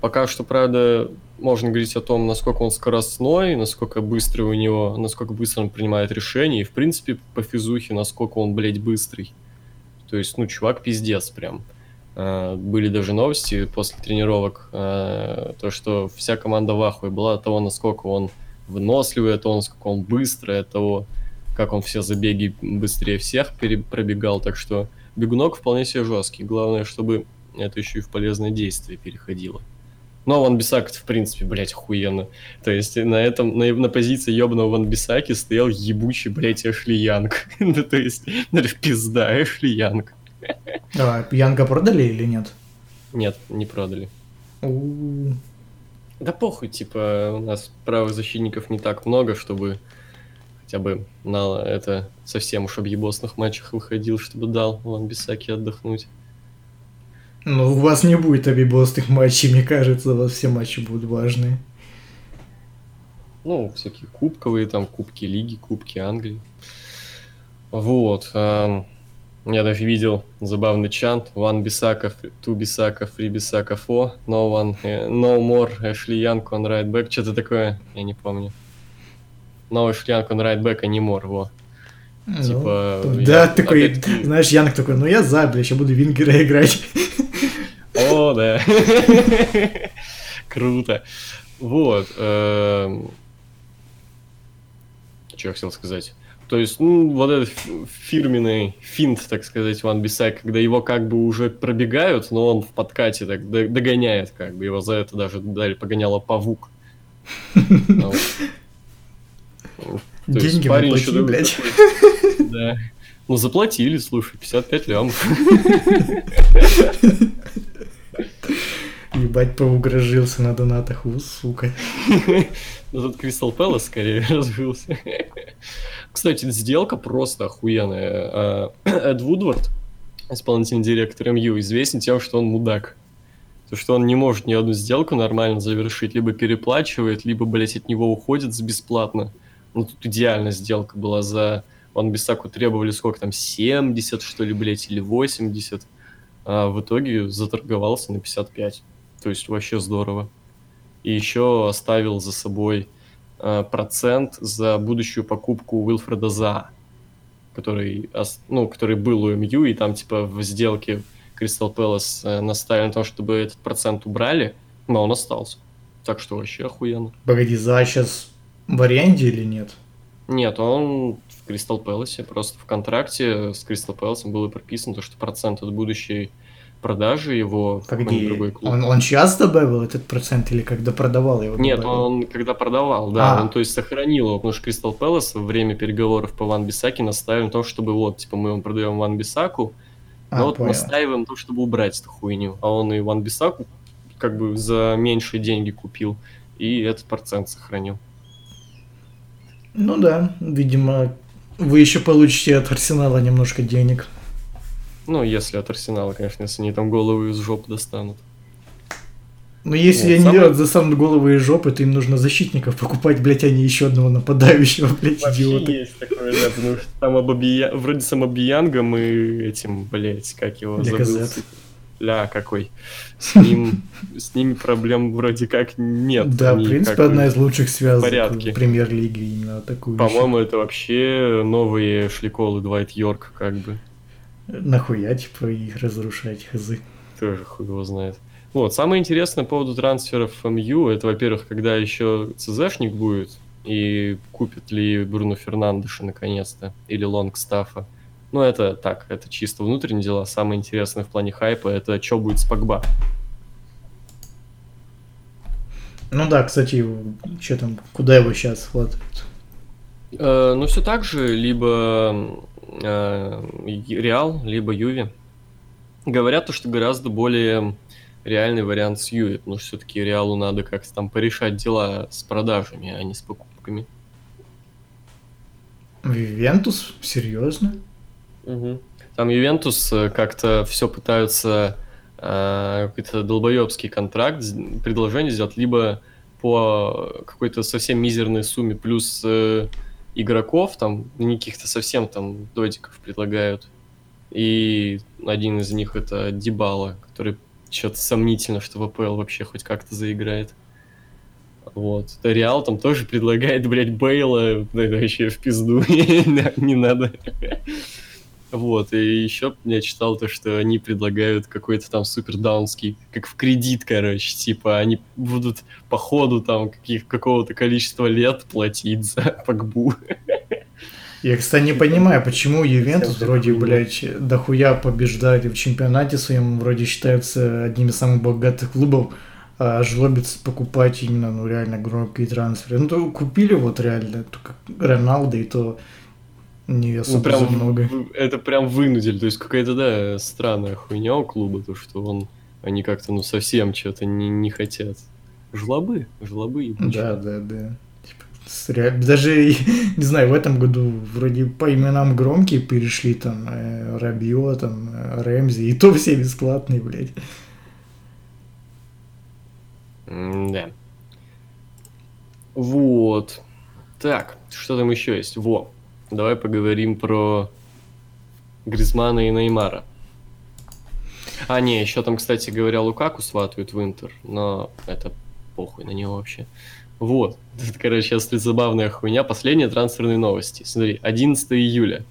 пока что, правда, можно говорить о том, насколько он скоростной, насколько быстрый у него, насколько быстро он принимает решения, и, в принципе, по физухе, насколько он, блядь, быстрый. То есть, ну, чувак пиздец прям. А, были даже новости после тренировок, а, то, что вся команда в ахуе была от того, насколько он выносливый, от того, насколько он быстрый, от того, как он все забеги быстрее всех пробегал. Так что бегунок вполне себе жесткий. Главное, чтобы это еще и в полезное действие переходило. Но Ван Бисак, в принципе, блядь, охуенно. То есть на этом, на, на позиции ебаного Ван Бисаки стоял ебучий, блядь, Эшли Янг. ну, то есть, пизда, Эшли Янг. А, Янга продали или нет? Нет, не продали. У-у-у. Да похуй, типа, у нас правых защитников не так много, чтобы хотя бы на это совсем уж объебосных матчах выходил, чтобы дал Ван Бисаки отдохнуть. Ну, у вас не будет объебостых матчей, мне кажется, у вас все матчи будут важные. Ну, всякие кубковые, там, кубки лиги, кубки Англии. Вот. эм, я даже видел забавный чант. One Бисака, two Бисака, three Бисака, four. No one, э, no more Эшли Янг on right back. Что-то такое, я не помню. No Эшли Янг on right back, а не more, во. Ну, Типа, да, я- такой, опять-таки- знаешь, Янг такой, ну я за, бля, сейчас буду Вингера играть. О, да. Круто. Вот. эм, Что я хотел сказать? То есть, ну, вот этот фирменный финт, так сказать, Ван Бисак, когда его как бы уже пробегают, но он в подкате так догоняет, как бы его за это даже дали погоняло павук. Ну, Деньги такой- блядь. Да. Ну, заплатили, слушай, 55 лямов. Ебать, поугрожился на донатах, у, сука. Ну, тут Кристал Пэлас скорее развился. Кстати, сделка просто охуенная. А, Эд Вудвард, исполнительный директор МЮ, известен тем, что он мудак. То, что он не может ни одну сделку нормально завершить, либо переплачивает, либо, блядь, от него уходит бесплатно. Ну, тут идеальная сделка была за... Ван Бисаку требовали сколько там, 70, что ли, блядь, или 80. А в итоге заторговался на 55. То есть вообще здорово. И еще оставил за собой процент за будущую покупку Уилфреда За, который, ну, который был у МЮ, и там типа в сделке Кристал Пэлас э, наставили на то, чтобы этот процент убрали, но он остался. Так что вообще охуенно. Погоди, за сейчас в аренде или нет? Нет, он в Кристал Пэласе, просто в контракте с Кристал Пэласом было прописано, то, что процент от будущей продажи его в Погоди, другой клуб. он, он сейчас добавил этот процент или когда продавал его? Нет, добавил? он когда продавал, да, А. он то есть сохранил его, потому что Кристал Пэлас во время переговоров по Ван Бисаке наставил на том, чтобы вот, типа, мы вам продаем Ван Бисаку, но А, вот понял. настаиваем на том, чтобы убрать эту хуйню. А он и Ван Бисаку как бы за меньшие деньги купил, и этот процент сохранил. Ну да, видимо, вы еще получите от Арсенала немножко денег. Ну, если от Арсенала, конечно, если они там голову из жопы достанут. Но если Вот, они самое- делают застанут головы и жопы, то им нужно защитников покупать, блять, а не еще одного нападающего, блять, идиоты. есть такое, да, потому что там Абабия... вроде с Абабиянгом и этим, блять, как его забыл. Леказет. Ля, какой. С ним, с ними проблем вроде как нет. Да, в принципе, одна из лучших связок порядке. в премьер-лиге именно атакующих. По-моему, это вообще новые шликолы Двайт Йорк, как бы. Нахуя, типа, их разрушать, хз. Тоже хуй его знает. Вот, самое интересное по поводу трансферов МЮ, это, во-первых, когда еще ЦЗшник будет, и купит ли Бруно Фернандеша наконец-то, или Лонгстафа. Ну, это так, это чисто внутренние дела. Самое интересное в плане хайпа, это что будет с Погба. Ну да, кстати, что там, куда его сейчас хватает? Э, ну, все так же, либо Реал, либо Юви. Говорят то, что гораздо более реальный вариант с Юви, потому что все-таки Реалу надо как-то там порешать дела с продажами, а не с покупками. Вивентус? Серьезно? Там Ювентус э, как-то все пытаются э, какой-то долбоебский контракт, предложение сделать, либо по какой-то совсем мизерной сумме плюс э, игроков, там, не каких-то совсем там додиков предлагают, И один из них это Дибала, который что-то сомнительно, что в АПЛ вообще хоть как-то заиграет. Вот. Реал там тоже предлагает, блядь, Бейла, да, вообще в пизду, не надо. Вот, и еще я читал то, что они предлагают какой-то там супер даунский, как в кредит, короче, типа они будут по ходу там каких, какого-то количества лет платить за Пакбу. Я, кстати, не понимаю, почему Ювентус вроде, блядь, дохуя побеждает и в чемпионате своем вроде считается одним из самых богатых клубов, а жлобится покупать именно, ну, реально громкие трансферы. Ну, то купили вот реально только Роналда, и то не особо ну, прям, много. Это прям вынудили, то есть какая-то, да, странная хуйня у клуба, то, что он, они как-то, ну, совсем что-то не, не хотят. Жлобы, жлобы. Ебучие. Да, да, да. Типа, даже, не знаю, в этом году вроде по именам громкие перешли, там, э, Рабио, там, э, Рэмзи, и то все бесплатные, блядь. Да. Вот. Так, что там еще есть? Во. Давай поговорим про Гризмана и Неймара. А, не, еще там, кстати говоря, Лукаку сватают в Интер, но это похуй на него вообще. Вот. Это, короче, сейчас забавная хуйня. Последние трансферные новости. Смотри, 11 июля.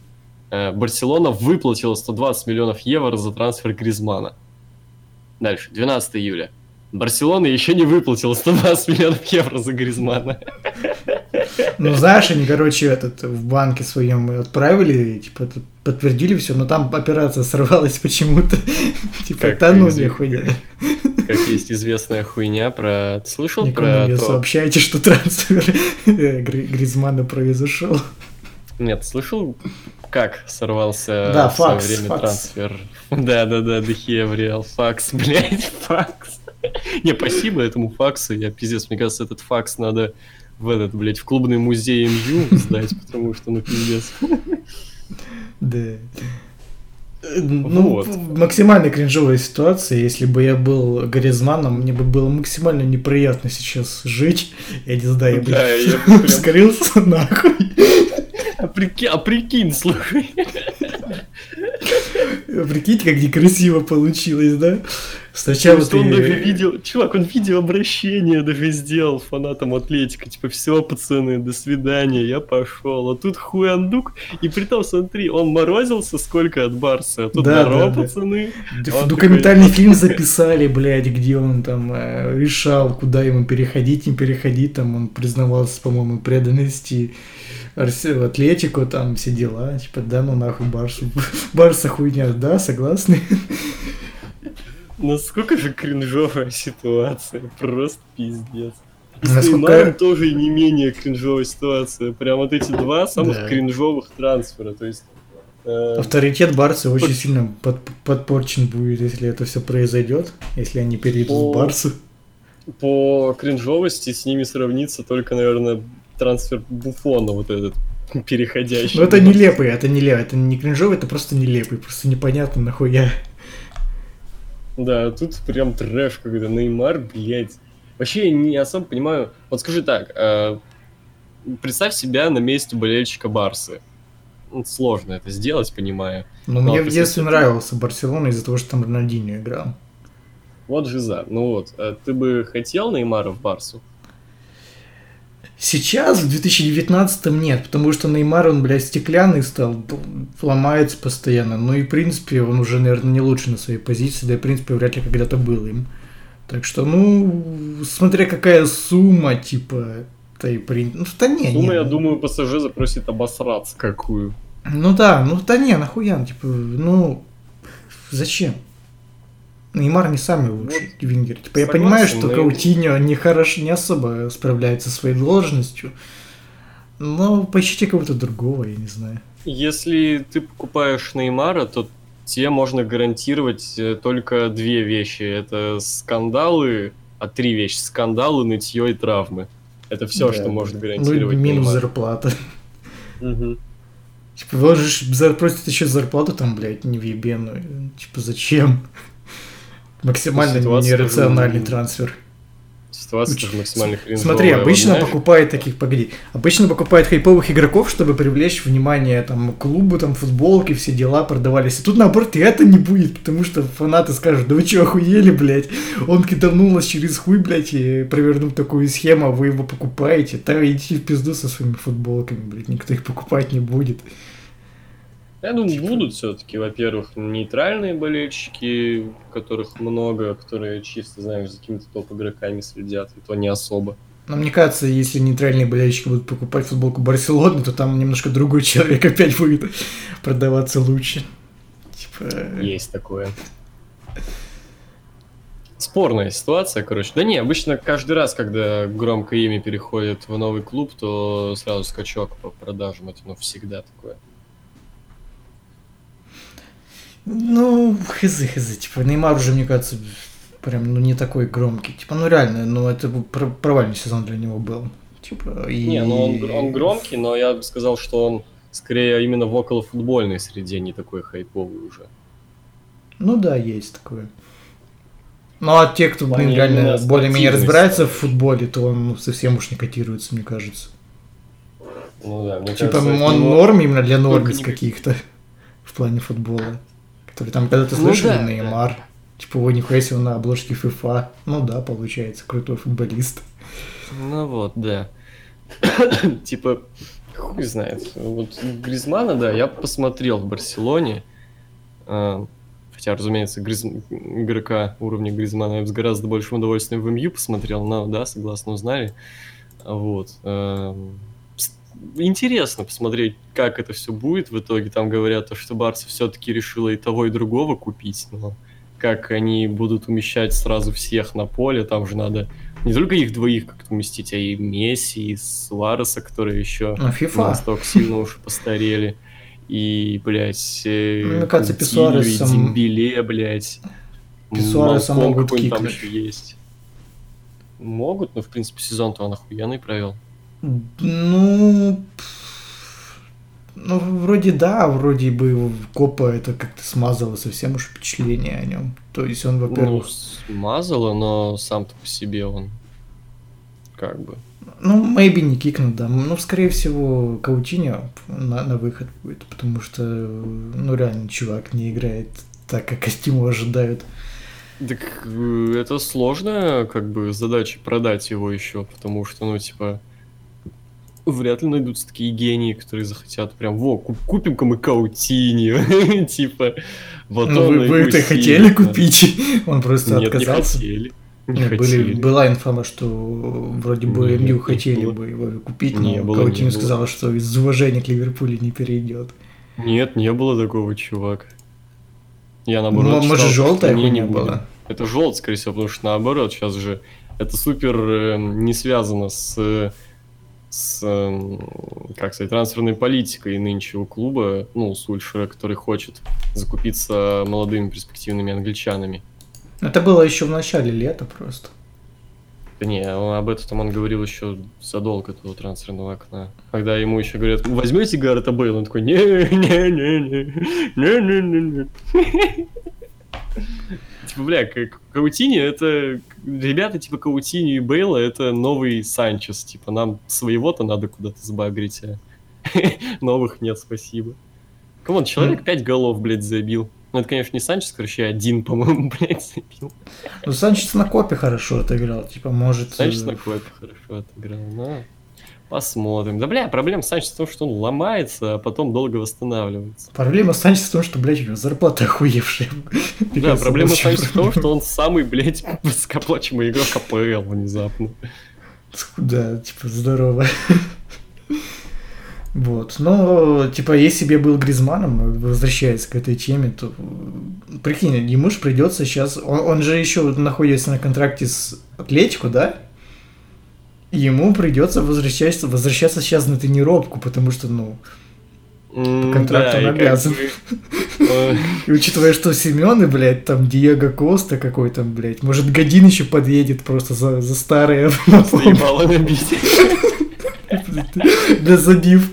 Э, Барселона выплатила 120 миллионов евро за трансфер Гризмана. Дальше, 12 июля. Барселона еще не выплатила 120 миллионов евро за Гризмана. Ну, знаешь, они, короче, этот в банке своем отправили, типа, подтвердили все, но там операция сорвалась почему-то. Типа, ну хуйня. Как есть известная хуйня про... Слышал Никому про... не сообщайте, что трансфер Гризмана произошел. Нет, слышал, как сорвался да, факс, время факс. трансфер? Да, да, да, Дехия в Реал. Факс, блядь, факс. Не, спасибо этому факсу. Я пиздец, мне кажется, этот факс надо в этот, блядь, в клубный музей МЮ сдать, потому что, ну, пиздец. Да. Ну, вот. максимально кринжовая ситуация. Если бы я был Горизманом, мне бы было максимально неприятно сейчас жить. Я не знаю, я бы Да, я прям... скрылся нахуй. А а прикинь, слушай. Прикиньте, как некрасиво получилось, да? Сначала что ты... он даже видео, чувак, он видеообращение даже сделал фанатам Атлетика, типа, все, пацаны, до свидания, я пошел. А тут хуяндук, и при том, смотри, он морозился сколько от Барса, а тут Да, здорово, да, да. пацаны. Д- Он Документальный такой, фильм записали, блядь, где он там э, решал, куда ему переходить, не переходить, там он признавался, по-моему, преданности Атлетику, там все дела, типа, да, ну нахуй Барсу. Барса хуйня, да, согласны? Насколько же кринжовая ситуация, просто пиздец. И с Насколько- Неймаром тоже не менее кринжовая ситуация. Прям вот эти два самых Да. кринжовых трансфера. То есть э, Авторитет Барса очень сильно под- подпорчен будет, если это все произойдет, если они перейдут О. в Барсу. по кринжовости с ними сравнится только, наверное, трансфер Буфона вот этот переходящий. Ну это нелепый, это нелепый, это не кринжовый, это просто нелепый, просто непонятно нахуя. Да, тут прям трэш какой-то. Неймар, блядь. Вообще я не особо понимаю. Вот скажи так, э, представь себя на месте болельщика Барсы. Ну, сложно это сделать, понимаю. Но Ну, мне а в детстве нравился Барселона из-за того, что там Рональдинho играл. Вот жиза. Ну вот, э, ты бы хотел Неймара в Барсу? Сейчас, в 2019-м нет, потому что Неймар, он, блядь, стеклянный стал, ломается постоянно. Ну и, в принципе, он уже, наверное, не лучше на своей позиции, да и, в принципе, вряд ли когда-то был им. Так что, ну, смотря какая сумма, типа, да и при... Ну, да не, Сумма, не, я ну, думаю, ПСЖ запросит обосраться какую. Ну да, ну да не, нахуя, типа, ну, зачем? Неймар не самый лучший вингер. Типа, я понимаю, что но- Каутиньо не, хорош, не особо справляется со своей должностью, но поищите кого-то другого, я не знаю. Если ты покупаешь Неймара, то тебе можно гарантировать э, только две вещи. Это скандалы, а три вещи. Скандалы, нытье и травмы. Это все, Да, что да. может Ну, гарантировать и минус Неймар. зарплата. Мгм. Типа, зар- просит еще зарплату там, блядь, невъебенную. Типа, зачем? Максимально Ситуация нерациональный же- трансфер. ситуация тоже максимально кринжовая. Смотри, обычно знаешь, покупает таких, погоди, обычно покупает хайповых игроков, чтобы привлечь внимание там клубу, там футболки, все дела продавались. И тут наоборот и это не будет, потому что фанаты скажут, да вы что, охуели, блядь? Он киданул нас через хуй, блядь, и провернул такую схему, а вы его покупаете. Да идите в пизду со своими футболками, блядь, никто их покупать не будет. Я думаю, Типа- будут все-таки, во-первых, нейтральные болельщики, которых много, которые чисто, знаешь, за какими-то топ-игроками следят, и то не особо. Но мне кажется, если нейтральные болельщики будут покупать футболку Барселоны, то там немножко другой человек опять будет продаваться лучше. Типа... Есть такое. Спорная ситуация, короче. Да не, обычно каждый раз, когда громкое имя переходит в новый клуб, то сразу скачок по продажам. Это ну, всегда такое. Ну, хз, хз, типа, Неймар уже, мне кажется, прям, ну, не такой громкий. Типа, ну, реально, ну, это провальный сезон для него был. Типа, и... Не, ну он, он громкий, но я бы сказал, что он скорее именно в околофутбольной среде не такой хайповый уже. Ну, да, есть такое. Ну, а те, кто, блин, реально более-менее разбирается в футболе, то он совсем уж не котируется, мне кажется. Ну да, мне Типа, кажется, он него- норм именно для нормиц каких-то в плане футбола. Который там когда-то Ну слышали, да, Неймар. Типа, его нихуя себе на обложке FIFA. Ну да, получается, крутой футболист. Ну вот, да. типа, хуй знает. Вот Гризмана, да, я посмотрел в Барселоне. А, Хотя, разумеется, Гриз... игрока уровня Гризмана я бы с гораздо большим удовольствием в МЮ посмотрел, но да, согласно узнали. Вот. Интересно посмотреть, как это все будет в итоге. Там говорят, то, что Барса все-таки решила и того, и другого купить, но как они будут умещать сразу всех на поле, там же надо не только их двоих как-то уместить, а и Месси, и Суареса, которые еще Ну, FIFA. настолько сильно уж постарели. И, блядь, э, Ну, кажется, и Дембеле, блядь. Писуареса Малком могут там еще есть. Могут, но, в принципе, сезон-то он охуенный провел. Ну, ну, вроде да, вроде бы Копа это как-то смазало совсем уж впечатление о нем. То есть он, Ну, во-первых, смазало, но сам-то по себе он как бы... ну, maybe не кикнут, да. Ну, скорее всего, Каутиньо на, на выход будет, потому что, ну, реально, чувак не играет так, как от него ожидают. Так э, это сложная, как бы, задача продать его еще, потому что, ну, типа, вряд ли найдутся такие гении, которые захотят прям, во, куп- купим-ка мы Каутиньо, типа, вот ну, он вы, вы это хотели купить? Он просто Нет, не отказался. хотели. Не Нет, были, хотели. была информа, что вроде бы Нет, МЮ не хотели было. бы его купить, Не но было, Каутиньо не было. сказала, что из уважения к Ливерпулю не перейдет. Нет, не было такого, чувак. Я наоборот М- Может, желтая не, не была? Это желтый, скорее всего, потому что наоборот, сейчас же это супер э, не связано с, э, с э, как сказать, трансферной политикой нынче у клуба, ну, с Ульшера, который хочет закупиться молодыми перспективными англичанами. Это было еще в начале лета просто. Да не, он- об этом он говорил еще задолго до трансферного окна. Когда ему еще говорят, возьмете Гаррета Бейла, он такой, не-не-не, не-не-не. Типа, бля, как Коутиньо, это... Ребята типа Коутиньо и Бейла, это новый Санчес. Типа, нам своего-то надо куда-то сбагрить, а новых нет, спасибо. Come on, человек 5 голов, блядь, забил. Ну, это, конечно, не Санчес, короче, один, по-моему, блядь, забил. Ну, Санчес на копе хорошо отыграл. Типа, может... Санчес э, на копе хорошо отыграл, но посмотрим. Да, бля, проблема Санчеса в том, что он ломается, а потом долго восстанавливается. Проблема Санчеса в том, что, блядь, у него зарплата охуевшая. Да, проблема Санчеса в том, что он самый, блядь, высокоплачиваемый игрок АПЛ внезапно. Да, типа, здорово. Вот, но, типа, если бы я был Гризманом, возвращаясь к этой теме, то, прикинь, ему же придется сейчас, он, он же еще находится на контракте с Атлетико, да? Ему придется возвращаться, возвращаться сейчас на тренировку, потому что, ну, По контракту он обязан. и учитывая, что Семены, блядь, там Диего Коста какой там, блядь, может, Годин еще подъедет просто за, за старые Заебало набить. для забив.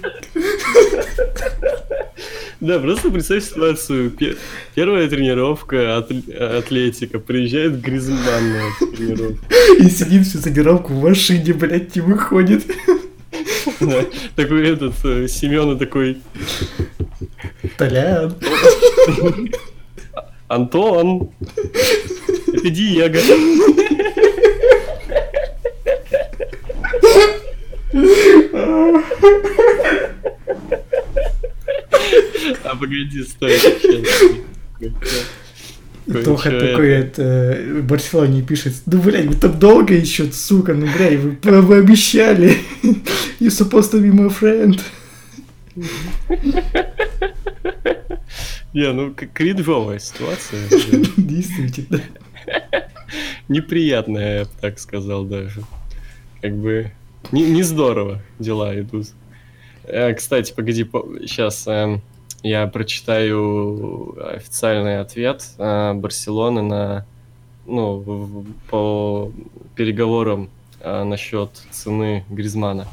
Да, просто представь ситуацию. Пе- Первая тренировка от- атлетика. Приезжает Гризман на тренировку. И сидит всю тренировку в машине, блядь, не выходит. Да, Такой этот, Семена такой, Толян. Антон, это Диего. А погоди, стой. Тоха такой, это, в Барселоне пишет, ну, блядь, вы там долго еще, сука, ну, блядь, вы, вы обещали. You supposed to be my friend. Не, ну кринжовая ситуация. Действительно. Неприятная, я бы так сказал даже. Как бы не, не здорово дела идут. Э, кстати, погоди, сейчас я прочитаю официальный ответ э, Барселоны на ну по переговорам э, насчет цены Гризмана.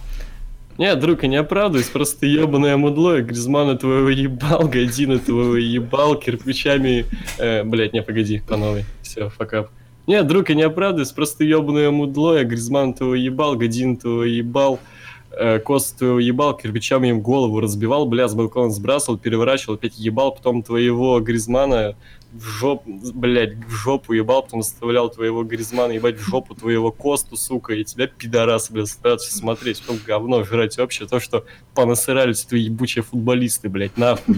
Нет, друг, я не оправдываюсь, просто ебаное мудло, Гризмана твоего ебал, Година твоего ебал, кирпичами... Э, блять, не, погоди, по новой. Все, факап. Нет, друг, я не оправдываюсь, просто ебаное мудло, я Гризман твоего ебал, Годин твоего ебал, э, Кост твоего ебал, кирпичами им голову разбивал, бля, с балкона сбрасывал, переворачивал, опять ебал, потом твоего Гризмана в жопу, блядь, в жопу ебал, потом заставлял твоего Гризмана ебать в жопу твоего Косту, сука, и тебя, пидорас, блядь, стараться смотреть, потом говно жрать вообще, то, что понасырались твои ебучие футболисты, блядь, нахуй.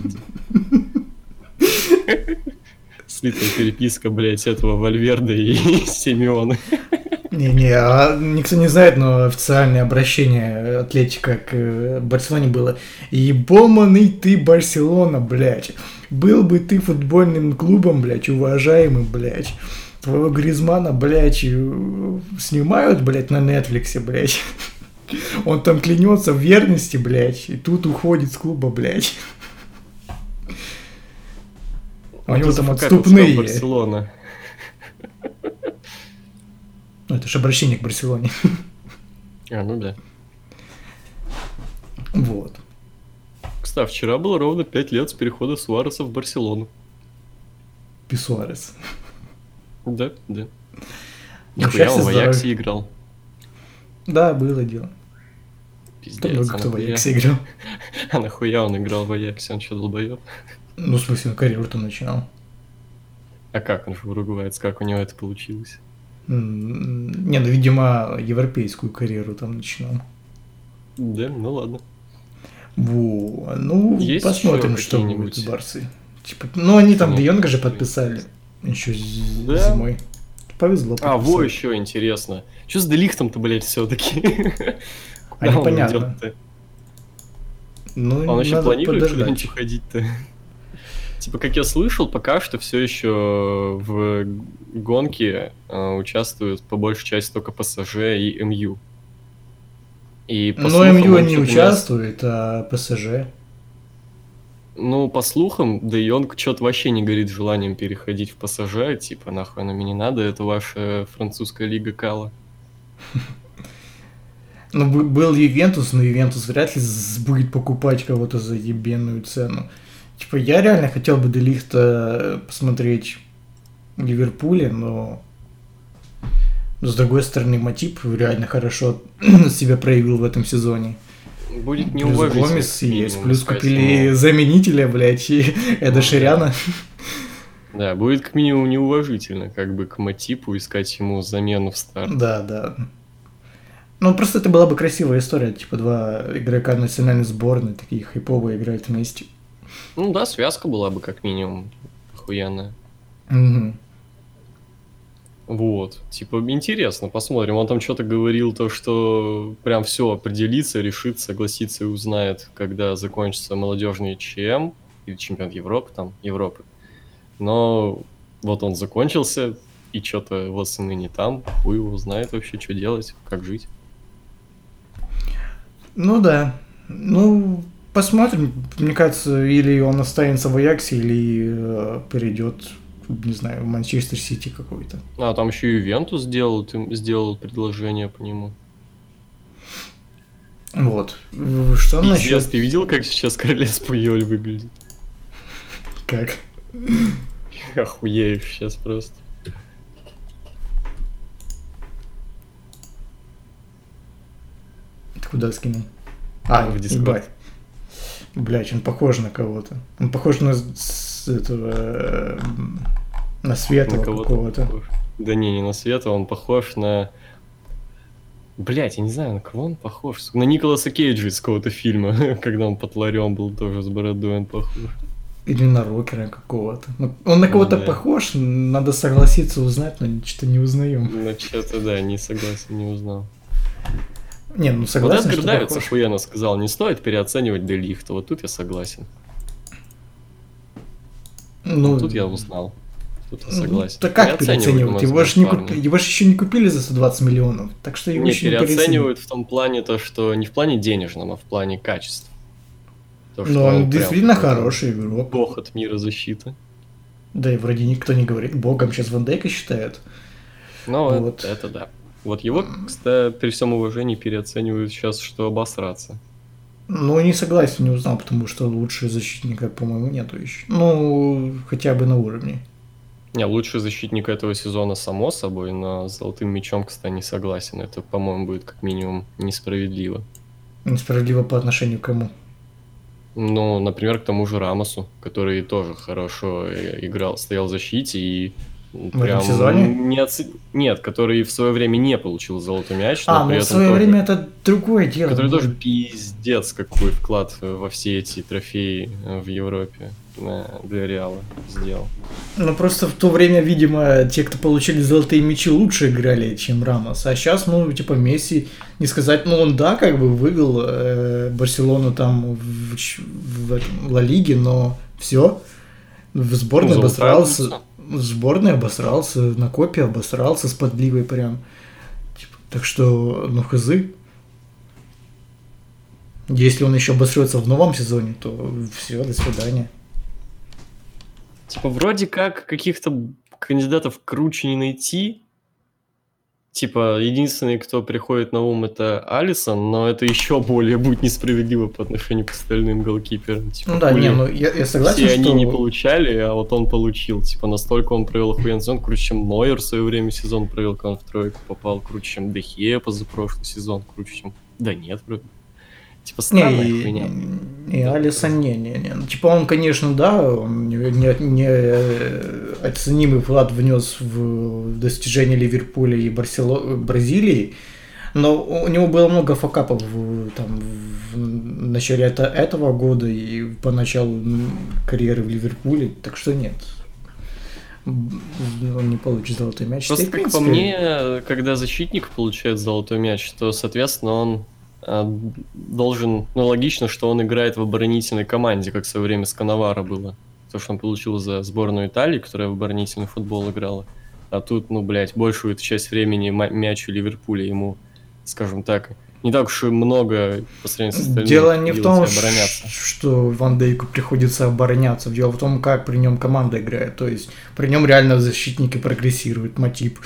Слитая переписка, блядь, этого Вальверда и Симеона. Не-не, а никто не знает, но официальное обращение Атлетика к э, Барселоне было «Ебоманый ты, Барселона, блядь! Был бы ты футбольным клубом, блядь, уважаемый, блядь! Твоего Гризмана, блядь, э, снимают, блядь, на Нетфликсе, блядь! Он там клянется в верности, блядь, и тут уходит с клуба, блядь!» А У него там отступные. Барселона. Ну, это же обращение к Барселоне. А, ну да. Вот. Кстати, вчера было ровно 5 лет с перехода Суареса в Барселону. Писуарес. Да, да. Ну, Нихуя, он в. Аяксе играл. Да, было дело. Пиздец, много а кто в? Аяксе играл. А нахуя он играл в Аяксе? Он что, долбоёб? Ну, в смысле, карьеру там начинал. А как он же уругваец? Как у него это получилось? Не, ну, видимо, европейскую карьеру там начинал. Да, ну ладно. Во, ну, Есть посмотрим, что будет с Барсой. Типа, ну, они там Ну, Де Йонга же подписали. Еще Да. зимой. Повезло. А, во, подписали. еще интересно. Что с Делихтом-то, блядь, все-таки? А непонятно. Ну, Он еще планирует куда-нибудь уходить-то? Типа, как я слышал, пока что все еще в гонке э, участвуют по большей части только ПСЖ и МЮ. И по Но слухам, МЮ он не участвует, а ПСЖ. Ну, по слухам, Де Йонг что-то вообще не горит желанием переходить в ПСЖ, типа, нахуй оно мне не надо, это ваша французская лига Кала. Ну, был Ювентус, но Ювентус вряд ли будет покупать кого-то за ебенную цену. Типа, я реально хотел бы Делихта посмотреть в Ливерпуле, но... но с другой стороны, Матип реально хорошо себя проявил в этом сезоне. Будет Плюс неуважительно. Гомес как есть, плюс искать купили ему. заменителя, блядь, и Эда да. Ширяна. Да, будет как минимум неуважительно, как бы к Матипу искать ему замену в старт. Да, да. Ну, просто это была бы красивая история, типа два игрока национальной сборной, такие хайповые играют вместе. Ну да, связка была бы как минимум охуенная. Мгм. Вот, типа, интересно, посмотрим. Он там что-то говорил, то, что прям все определится, решит, согласится и узнает, когда закончится молодежный ЧМ или чемпионат Европы, там, Европы. Но вот он закончился, и что-то вот сыны не там, хуй его знает вообще, что делать, как жить. Ну да. Ну, посмотрим. Мне кажется, или он останется в Аяксе, или э, перейдет, не знаю, в Манчестер Сити какой-то. А, там еще и Ювентус сделал, сделал предложение по нему. Вот. Что Пиздец, насчет... ты видел, как сейчас Королес Пуйоль выглядит? как. Охуею сейчас просто. Ты куда скинул? А, В в ебать. Блять, он похож на кого-то. Он похож на с этого... э, На Светлого На кого-то какого-то. похож. Да не, не на Света, он похож на... Блять, я не знаю, на кого он похож. На Николаса Кейджа из какого-то фильма, когда он под ларем был тоже с бородой, он похож. Или на рокера какого-то. Ну, он на кого-то Да. похож, надо согласиться узнать, но что-то не узнаем. Ну, что-то, да, не согласен, не узнал. Не, ну Вот согласен, Эдгар что Давидс похож. охуенно сказал, не стоит переоценивать Делихта. Вот тут я согласен. Ну, Вот тут я узнал. Тут я ну, согласен. так как переоценивать? Его же не, купи- его ж еще не купили за 120 миллионов, так что его Не, еще не переоценивают в том плане то, что не в плане денежном, а в плане качества. То, Ну, он прям действительно хороший игрок. Бог от мира защиты. Да и вроде никто не говорит, богом сейчас Ван Дейка считают. Ну, это- Вот. это да. Вот его, кстати, при всем уважении переоценивают сейчас, что обосраться. Ну, не согласен, не узнал, потому что лучше защитника, по-моему, нету еще. Ну, хотя бы на уровне. Не, лучший защитник этого сезона, само собой, но с золотым мячом, кстати, не согласен. Это, по-моему, будет как минимум несправедливо. Несправедливо по отношению к кому. Ну, например, к тому же Рамосу, который тоже хорошо э, играл, стоял в защите и этом прям сезоне? не оце- Нет, который в свое время не получил золотой мяч, но А, при ну в этом свое тоже- время это другое дело. который тоже пиздец какой вклад во все эти трофеи э, в Европе для Реала сделал. Ну, просто в то время, видимо, те, кто получили золотые мячи, лучше играли, чем Рамос. А сейчас, ну, типа, Месси, не сказать, ну, он, да, как бы вывел э, Барселону там в, в этом, Ла Лиге, но все. В сборной Ну, обосрался. В сборной обосрался, на копе обосрался с подливой прям. Типа, так что, ну, хзы. Если он еще обосрется в новом сезоне, то все, до свидания. Типа, вроде как каких-то кандидатов круче не найти. Типа, единственный, кто приходит на ум, это Алисон, но это еще более будет несправедливо по отношению к остальным голкиперам. Типа, Ну да, хули не, ну я, я согласен, все что... они не получали, а вот он получил. Типа, настолько он провел охуенный сезон, круче, чем Нойер в свое время сезон провел, когда он в тройку попал, круче, чем Дехе позапрошлый сезон, круче, чем... Да нет, вроде. Типа, странная Не, хуйня. и, и Алисон не, не, не. Ну, Типа он, конечно, да, он не, не, не, э, оценимый вклад внес в достижение Ливерпуля и Барсело... Бразилии, но у него было много факапов в, там, в начале это, этого года и по началу карьеры в Ливерпуле, так что нет. Он не получит золотой мяч. Просто, Да и, как по принципе, мне, когда защитник получает золотой мяч, то, соответственно, он должен... Ну, логично, что он играет в оборонительной команде, как в свое время с Коновара было. То, что он получил за сборную Италии, которая в оборонительный футбол играла. А тут, ну, блядь, большую часть времени мяч у Ливерпуля ему, скажем так, не так уж и много по сравнению с остальными. Дело не в том, обороняться. что Ван Дейку приходится обороняться. Дело в том, как при нем команда играет. То есть при нем реально защитники прогрессируют, Матип. э,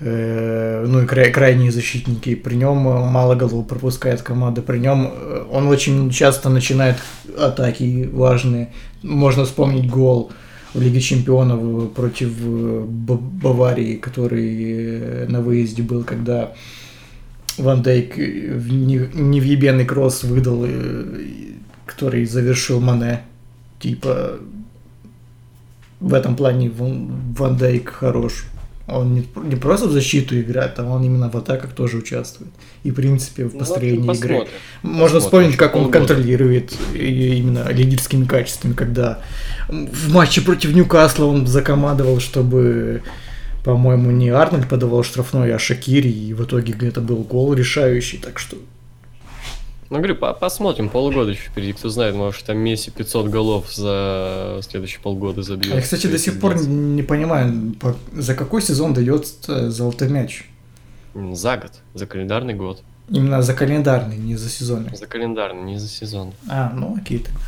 ну и край- крайние защитники. При нем э, мало голов пропускает команда. При нем э, он очень часто начинает атаки важные. Можно вспомнить гол в Лиге Чемпионов против э, Баварии, который э, на выезде был, когда Ван Дейк э, невъебенный кросс выдал, э, который завершил Мане. Типа, в этом плане Ван Дейк хорош. Он не, не просто в защиту играет, а он именно в атаках тоже участвует. И, в принципе, в Ну, построении вот игры. Можно Посмотрим. вспомнить, как он контролирует именно лидерскими качествами, когда в матче против Ньюкасла он закомандовал, чтобы, по-моему, не Арнольд подавал штрафной, а Шакири, и в итоге это был гол решающий, так что... Ну, говорю, по- посмотрим, полгода еще впереди, кто знает, может, там Месси 500 голов за следующие полгода забьет. Я, кстати, до сих пор не понимаю, по- за какой сезон дается золотой мяч? За год, за календарный год. Именно за календарный, не за сезонный. За календарный, не за сезон. А, ну окей. тогда.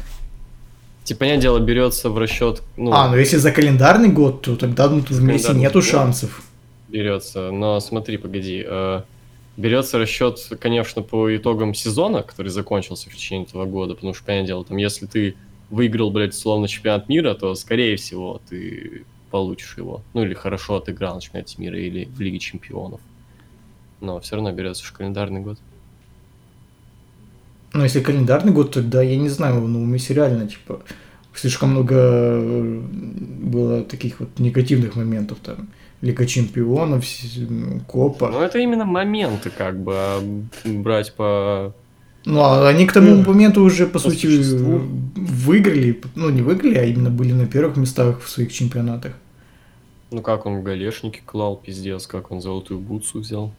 Типа, понятное дело, берется в расчет, ну, А, ну если за календарный год, то тогда ну, в Месси нету шансов. берется. Но смотри, погоди. э, берется расчет, конечно, по итогам сезона, который закончился в течение этого года, потому что, понятное дело, там, если ты выиграл, блядь, словно чемпионат мира, то, скорее всего, ты получишь его. Ну, или хорошо отыграл на чемпионате мира, или в Лиге чемпионов. Но все равно берется же календарный год. Ну, если календарный год, тогда я не знаю, ну, у Месси реально, типа, слишком много э, было таких вот негативных моментов там. Лига чемпионов, Копа. Ну, это именно моменты, как бы, а брать по... Ну, а они к тому Ну, моменту уже, по, по сути, существу. выиграли. Ну, не выиграли, а именно были на первых местах в своих чемпионатах. Ну, как он в галешники клал, пиздец, как он золотую бутсу взял.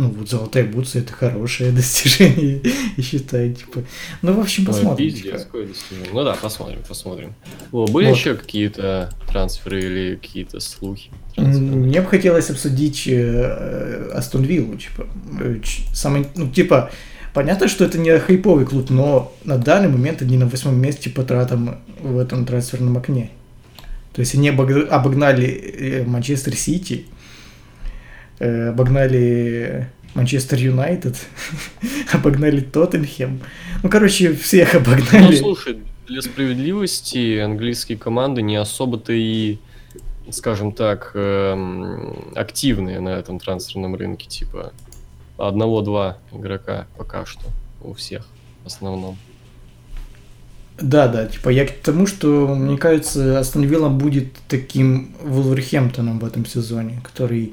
Ну, вот золотая бутса это хорошее достижение, я считаю, типа. Ну, в общем, Ой, посмотрим. пиздец, типа. какое достижение. Ну да, посмотрим, посмотрим. О, были Вот. еще какие-то трансферы или какие-то слухи? Мне бы хотелось обсудить э, Астон Виллу, типа. Э, Самый, ну, типа, понятно, что это не хайповый клуб, но на данный момент они на восьмом месте по тратам в этом трансферном окне. То есть они обог- обогнали э, Манчестер Сити, обогнали Манчестер Юнайтед, обогнали Тоттенхэм. Ну, короче, всех Ну, обогнали. слушай, для справедливости английские команды не особо-то и, скажем так, эм, активные на этом трансферном рынке. Типа одного-два игрока пока что у всех в основном. Да, да, типа я к тому, что, мне кажется, Астон Вилла будет таким Вулверхэмптоном в этом сезоне, который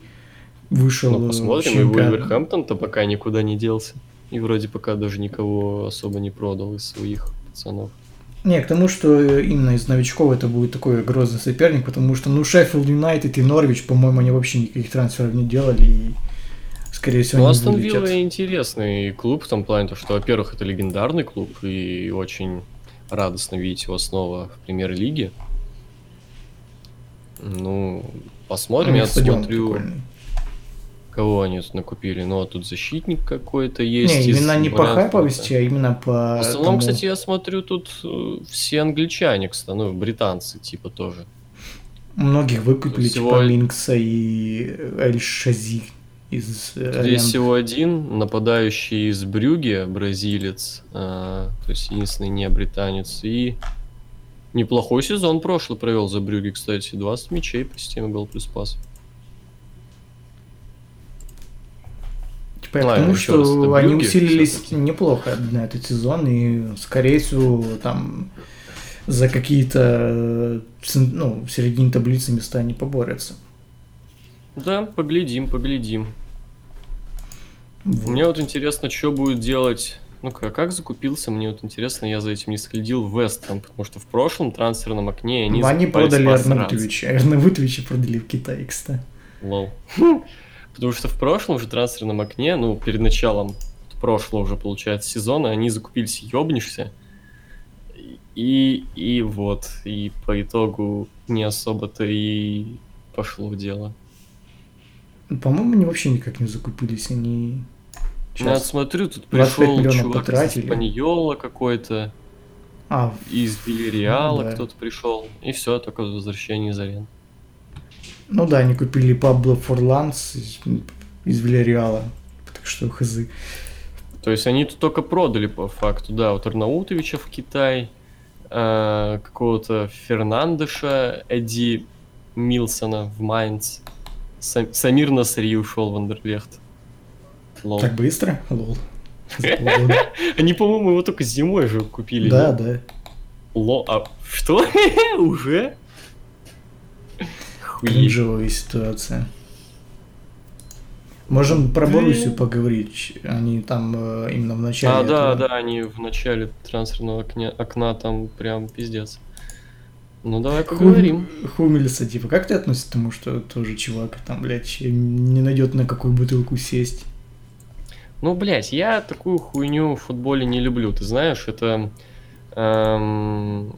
вышел Ну, в посмотрим, и чемпионат. Вулверхэмптон-то пока никуда не делся. И вроде пока даже никого особо не продал из своих пацанов. Не, к тому, что именно из новичков это будет такой грозный соперник, потому что, ну, Шеффилд Юнайтед и Норвич, по-моему, они вообще никаких трансферов не делали, и, скорее всего, Ну, Астон. Вилла интересный клуб в том плане, то, что, во-первых, это легендарный клуб, и очень радостно видеть его снова в премьер-лиге. Ну, посмотрим, Ну, я смотрю, прикольный. Кого они тут накупили. Ну, а тут защитник какой-то есть. Не, именно не по хайповости, а именно по... В основном, тому- кстати, я смотрю, тут э, все англичане, кстати, ну, британцы, типа, тоже. Многих выкупили, Всего- типа Минкса и Эль Шази из э, есть всего один нападающий из Брюги, бразилец, а, то есть единственный не британец. И неплохой сезон прошлый провел за Брюги, кстати. 20 мячей по системе гол плюс пас. К Ладно, раз, что это они Брюгге усилились неплохо на этот сезон, и, скорее всего, там за какие-то, ну, в середине таблицы места не поборются. Да, поглядим, поглядим. Вот. Мне вот интересно, что будет делать... Ну-ка, как закупился, мне вот интересно, я за этим не следил, Вестхэм, потому что в прошлом трансферном окне они Они, закупались продали. Арнаутовича. Арнаутовича продали в Китае, кстати. Лол. Потому что в прошлом же трансферном окне, ну, перед началом прошлого уже, получается, сезона, они закупились ёбнешься. И, и вот, и по итогу не особо-то и пошло в дело. По-моему, они вообще никак не закупились, они... Ну, Я Сейчас. смотрю, тут 25 пришел чувак из потратили. Испаньола какой-то, А, из Вильяреала Ну да. кто-то пришел, и все, только возвращение из арен. Ну да, они купили Пабло Форланс из, из Вильяреала. Так что хз. То есть они тут только продали по факту, да, вот Арнаутовича в Китай, э, какого-то Фернандеша, Эдди Милсона в Майнц, Сам- Самир Насри ушел в Андерлехт. Лол. Так быстро? Лол. Они, по-моему, его только зимой же купили. Да, да. Лол, а что? Уже? Хуеть. Кринжовая ситуация. Можем про. Боруссию поговорить. Они там э, именно в начале. А, да, этого- да, они в начале трансферного окня, окна там прям пиздец. Ну давай Хум- поговорим. Хумельса, типа, как ты относишься к тому, что тоже чувак там, блядь, не найдет на какую бутылку сесть? Ну, блядь, я такую хуйню в футболе не люблю. Ты знаешь, это, эм,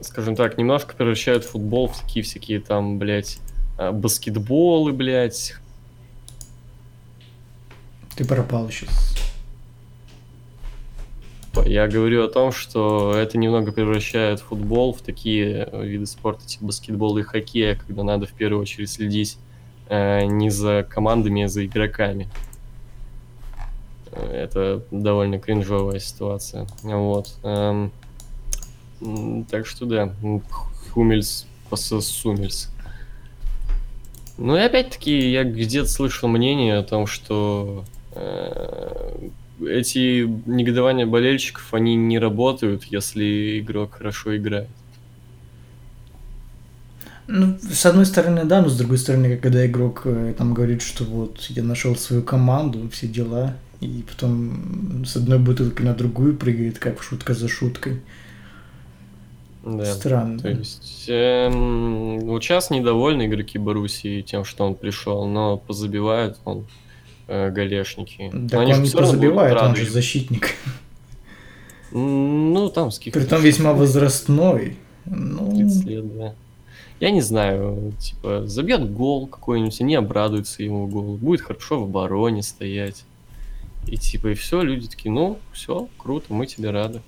скажем так, немножко превращает футбол в такие всякие там, блядь, э, баскетболы, блядь. Ты пропал сейчас. Я говорю о том, что это немного превращает футбол в такие э, виды спорта, типа баскетбола и хоккея, когда надо в первую очередь следить э, не за командами, а за игроками. Это довольно кринжовая ситуация. Вот. Эм, Так что да, Хумельс Сумельс. Ну и опять-таки я где-то слышал мнение о том, что э, эти негодования болельщиков, они не работают, если игрок хорошо играет. Ну, с одной стороны, да, но с другой стороны, когда игрок э, там говорит, что вот я нашел свою команду, все дела, и потом с одной бутылки на другую прыгает, как шутка за шуткой. Да. Странно. То есть эм, вот сейчас недовольны игроки Боруссии тем, что он пришел, но позабивают он э, голешники. Они он не всё равно будут забивает, он же защитник. Ну, там с Притом весьма возрастной. Ну, 30 лет, да. Я не знаю, типа, забьет гол какой-нибудь, и не обрадуется ему гол. Будет хорошо в обороне стоять. И типа, и все, люди такие, ну, все, круто, мы тебе рады.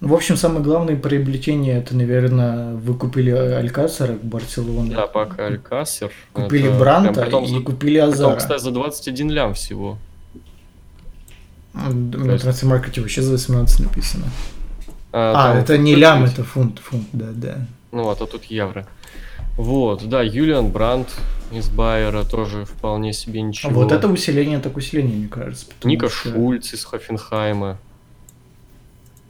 В общем, самое главное приобретение, это, наверное, вы купили Алькасара в Барселоне. Да, пока Алькасер. Купили это Бранта потом и за- купили Потом, Азара. кстати, за 21 лям всего. На трансфер-маркете вообще за 18 написано. А, А, там это не лям, это фунт, фунт, да, да. Ну вот, а тут евро. Вот, да, Юлиан Брандт из Байера тоже вполне себе ничего. А вот это усиление, так усиление, мне кажется. Ника что- Шульц из Хофенхайма.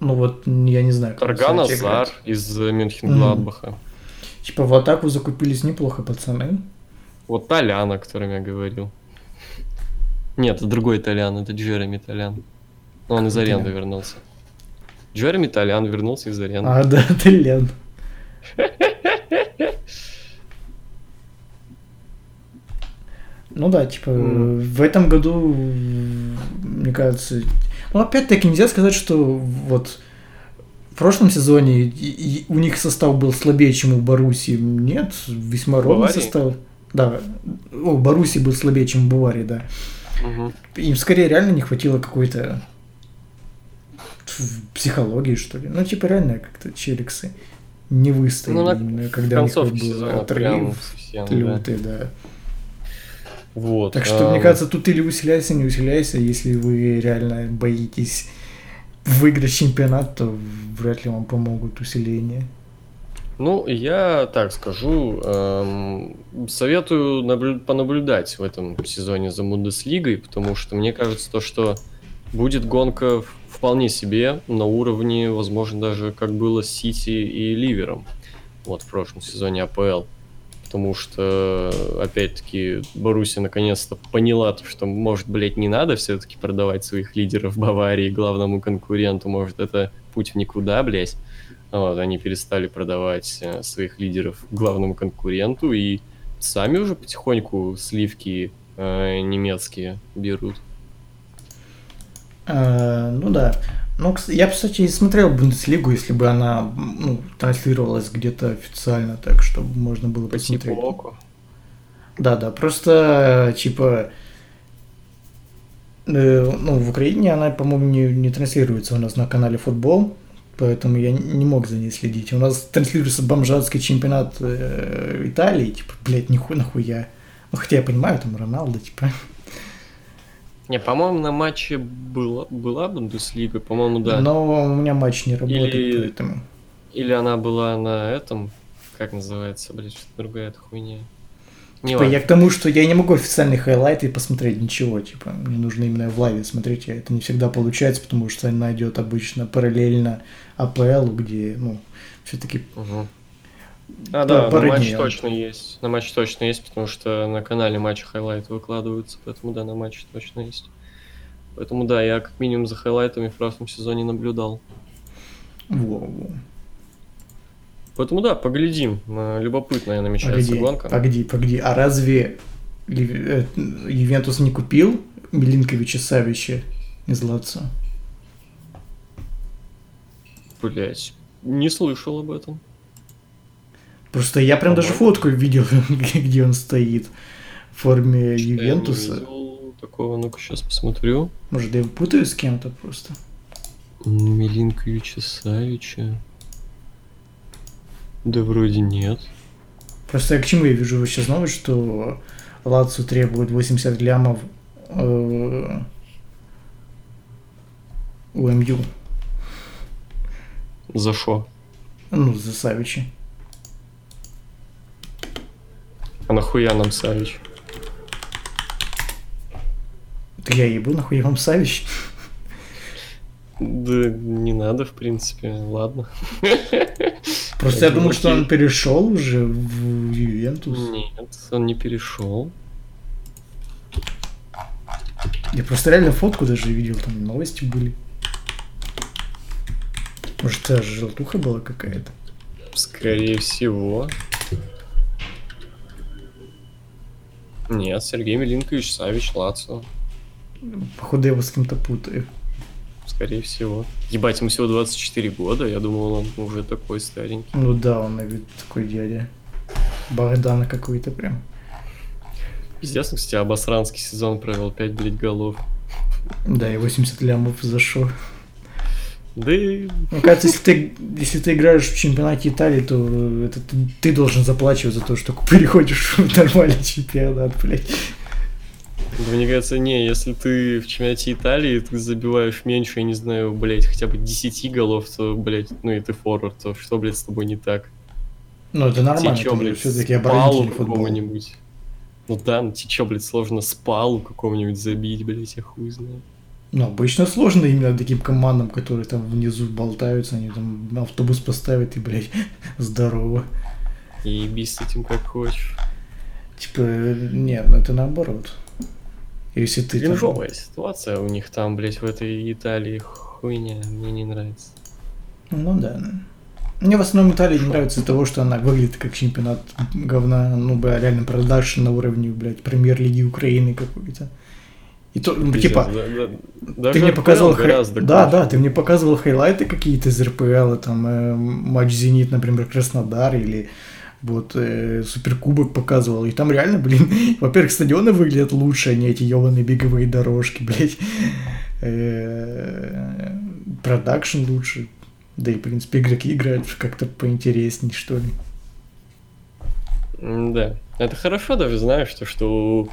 Ну вот, я не знаю. как Тарган Азар играть. из Мюнхен-Гладбаха. Типа в атаку закупились неплохо, пацаны. Вот Толян, о котором я говорил. Нет, это другой Толян, это Джереми Толян. Он из Какой аренды Толян? вернулся. Джереми Толян вернулся из аренды. А, да, это Лен. Ну да, типа, Мгм. в этом году, мне кажется... Ну, опять-таки, нельзя сказать, что вот в прошлом сезоне и- и у них состав был слабее, чем у Баруси. Нет, весьма ровный Баварии? состав. Да, о, Баруси был слабее, чем у Баварии, да. Мгм. Им скорее реально не хватило какой-то психологии, что ли. Ну, типа, реально как-то челиксы не выстояли, Ну, на- когда у них был отрыв совсем, да. лютый, да. Вот. Так что, мне ам, кажется, тут или усиляйся, не усиляйся, если вы реально боитесь выиграть чемпионат, то вряд ли вам помогут усиления. Ну, я так скажу, эм, советую наблю- понаблюдать в этом сезоне за Бундеслигой, потому что мне кажется, то, что будет гонка вполне себе на уровне, возможно, даже как было с Сити и Ливером вот в прошлом сезоне АПЛ. Потому что, опять-таки, Боруссия наконец-то поняла, то, что, может, блядь, не надо все-таки продавать своих лидеров Баварии главному конкуренту. Может, это путь в никуда, блядь. Вот, они перестали продавать э, своих лидеров главному конкуренту и сами уже потихоньку сливки э, немецкие берут. А, ну да. Ну, я, кстати, и смотрел Бундеслигу, если бы она ну, транслировалась где-то официально, так чтобы можно было По посмотреть. типу Да, да, просто типа э, ну, в Украине она, по-моему, не, не транслируется у нас на канале футбол, поэтому я не мог за ней следить. У нас транслируется бомжатский чемпионат э, Италии, типа, блядь, нихуя нахуя. Ну, хотя я понимаю, там Роналдо, типа. Не, по-моему, на матче была, была Бундеслига, по-моему, да. Но у меня матч не работает, Или- поэтому. Или она была на этом, как называется, блядь, что-то другая эта хуйня. Не Типа, я к тому, что я не могу официальные хайлайты посмотреть ничего, типа, мне нужно именно в лайве смотреть, а это не всегда получается, потому что она идет обычно параллельно АПЛ, где, ну, все-таки А, Да, да, на матч точно есть. На матч точно есть, потому что на канале матчи хайлайты выкладываются, поэтому да, на матче точно есть. Поэтому да, я как минимум за хайлайтами в прошлом сезоне наблюдал. во-во. Поэтому да, поглядим. Э, Любопытная намечается Погоди, гонка. погоди, погоди, а разве э, Ювентус не купил Милинковича Савича из Лацо? Блять, не слышал об этом. Просто я прям даже фотку видел, где он стоит в форме не Ювентуса. такого, ну-ка сейчас посмотрю. Может, я путаю с кем-то просто. Милинковича Савича. Да вроде нет. Просто я к чему я вижу сейчас новость, что Лацо требует 80 лямов э, У МЮ. За шо? Ну, за Савичи. А нахуя нам Савич? Так я ебу, нахуй вам Савич. Да не надо, в принципе, ладно. Просто я думал, что он перешел уже в Ювентус. Нет, он не перешел. Я просто реально фотку даже видел, там новости были. Может, это желтуха была какая-то? Скорее всего. Нет, Сергей Милинкович Савич Лацио. Походу, я его с кем-то путаю. Скорее всего. Ебать, ему всего 24 года, я думал, он уже такой старенький. Ну да, он на вид такой дядя. Богдана какой-то прям. Пиздец, кстати, обосранский сезон провел 5, блядь, голов. Да, и 80 лямов зашел. Да и Мне кажется, если ты, если ты играешь в чемпионате Италии, то это ты, ты должен заплачивать за то, что переходишь в нормальный чемпионат, блядь. Мне кажется, не, если ты в чемпионате Италии, ты забиваешь меньше, я не знаю, блядь, хотя бы 10 голов, то, блядь, ну и ты форвард, то что, блядь, с тобой не так? Ну, это нормально, Тебе чё, это блядь, все-таки оборонительный футбол. Ну да, ну тебе чё, блядь, сложно с палу какого-нибудь забить, блядь, я хуй знаю. Ну, обычно сложно именно таким командам, которые там внизу болтаются, они там автобус поставят и, блядь, здорово. И еби с этим как хочешь. Типа, нет, ну это наоборот. Если ты там- Кринжовая ситуация у них там, блядь, в этой Италии хуйня, мне не нравится. Ну да. Мне в основном Италия не нравится из-за того, что она выглядит как чемпионат говна, ну, бля, реально продаж на уровне, блядь, премьер-лиги Украины какой-то. И то, ну, Пиздец, типа, да- да- ты мне показывал хай- Да, круче. да, ты мне показывал хайлайты какие-то из РПЛ, там э, матч Зенит, например, Краснодар или вот э, Суперкубок показывал. И там реально, блин, во-первых, стадионы выглядят лучше, а не эти ебаные беговые дорожки, блядь. Э, Продакшн лучше. Да и, в принципе, игроки играют как-то поинтересней, что ли. Да. Это хорошо даже, знаешь, то, что у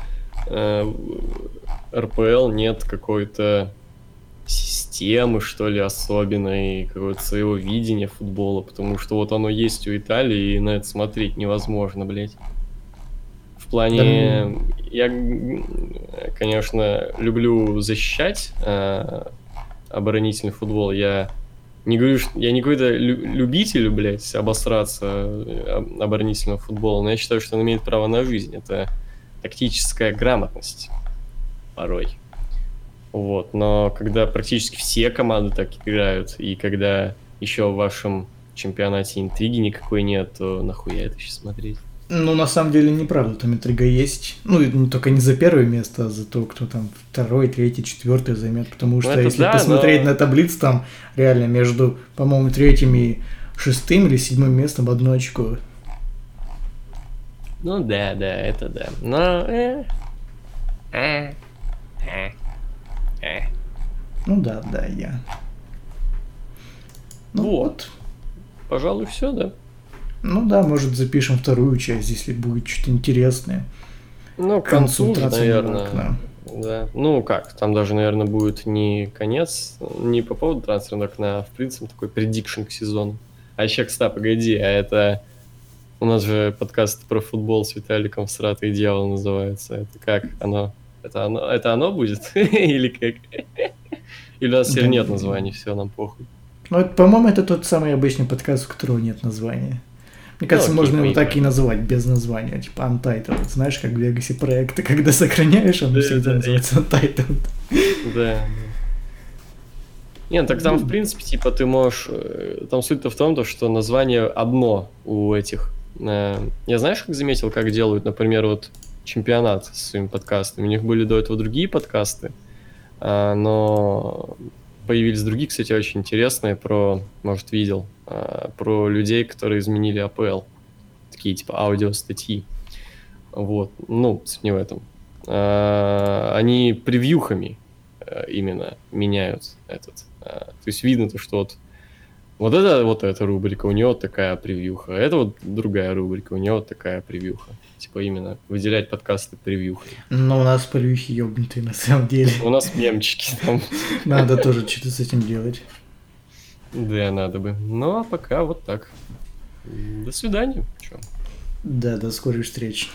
э, РПЛ нет какой-то системы, что ли, особенной, какого-то своего видения футбола, потому что вот оно есть у Италии, и на это смотреть невозможно, блядь. В плане, я, м, конечно, люблю защищать э, оборонительный футбол, я не говорю, что я не какой-то лю- любитель, блядь, обосраться э, об- оборонительного футбола, но я считаю, что он имеет право на жизнь. Это тактическая грамотность порой. Вот, но когда практически все команды так играют, и когда еще в вашем чемпионате интриги никакой нет, то нахуя это сейчас смотреть? Ну, на самом деле, неправда, там интрига есть. Ну, не только не за первое место, а за то, кто там второй, третий, четвертый займет. Потому что это если да, посмотреть но- на таблицу, там реально между, по-моему, третьим и шестым или седьмым местом одно очко. Ну да, да, это да. Но... э, э, э, э. Ну да, да, я. Ну Вот. Пожалуй, все, да. Ну да, может запишем вторую часть, если будет что-то интересное. Ну, к концу, наверное. окна. Да. Ну как, там даже, наверное, будет не конец, не по поводу трансферного окна, а в принципе такой предикшн к сезону. А еще, кстати, погоди, а это... У нас же подкаст про футбол с Виталиком Сратой Дьявол называется. Это как? Оно... Это оно, это оно будет? Или как? Или у нас теперь нет названий, все, нам похуй. Ну, по-моему, это тот самый обычный подкаст, у которого нет названия. Мне кажется, Ну, можно его так и называть, без названия, типа Untitled. Знаешь, как в Legacy проекты, когда сохраняешь, оно Да, всегда да, называется Untitled. Да. Нет, так там, в принципе, типа, ты можешь... э, Там суть-то в том, то, что название одно у этих. Э, Я знаешь, как заметил, как делают, например, вот чемпионат с своими подкастами. У них были до этого другие подкасты, а, но появились другие, кстати, очень интересные про, может, видел, а, про людей, которые изменили АПЛ. Такие, типа, аудиостатьи. Вот, ну, суть не в этом. А, Они превьюхами э, именно меняют этот. То есть видно то, что вот Вот это вот эта рубрика, у него такая превьюха. Это вот другая рубрика, у него такая превьюха. Типа именно выделять подкасты превьюхой. Но у нас полюхи ёбнутые на самом деле. У нас мемчики там. Надо тоже что-то с этим делать. Да, надо бы. Ну, а пока вот так. До свидания. Чё? Да, до скорой встречи.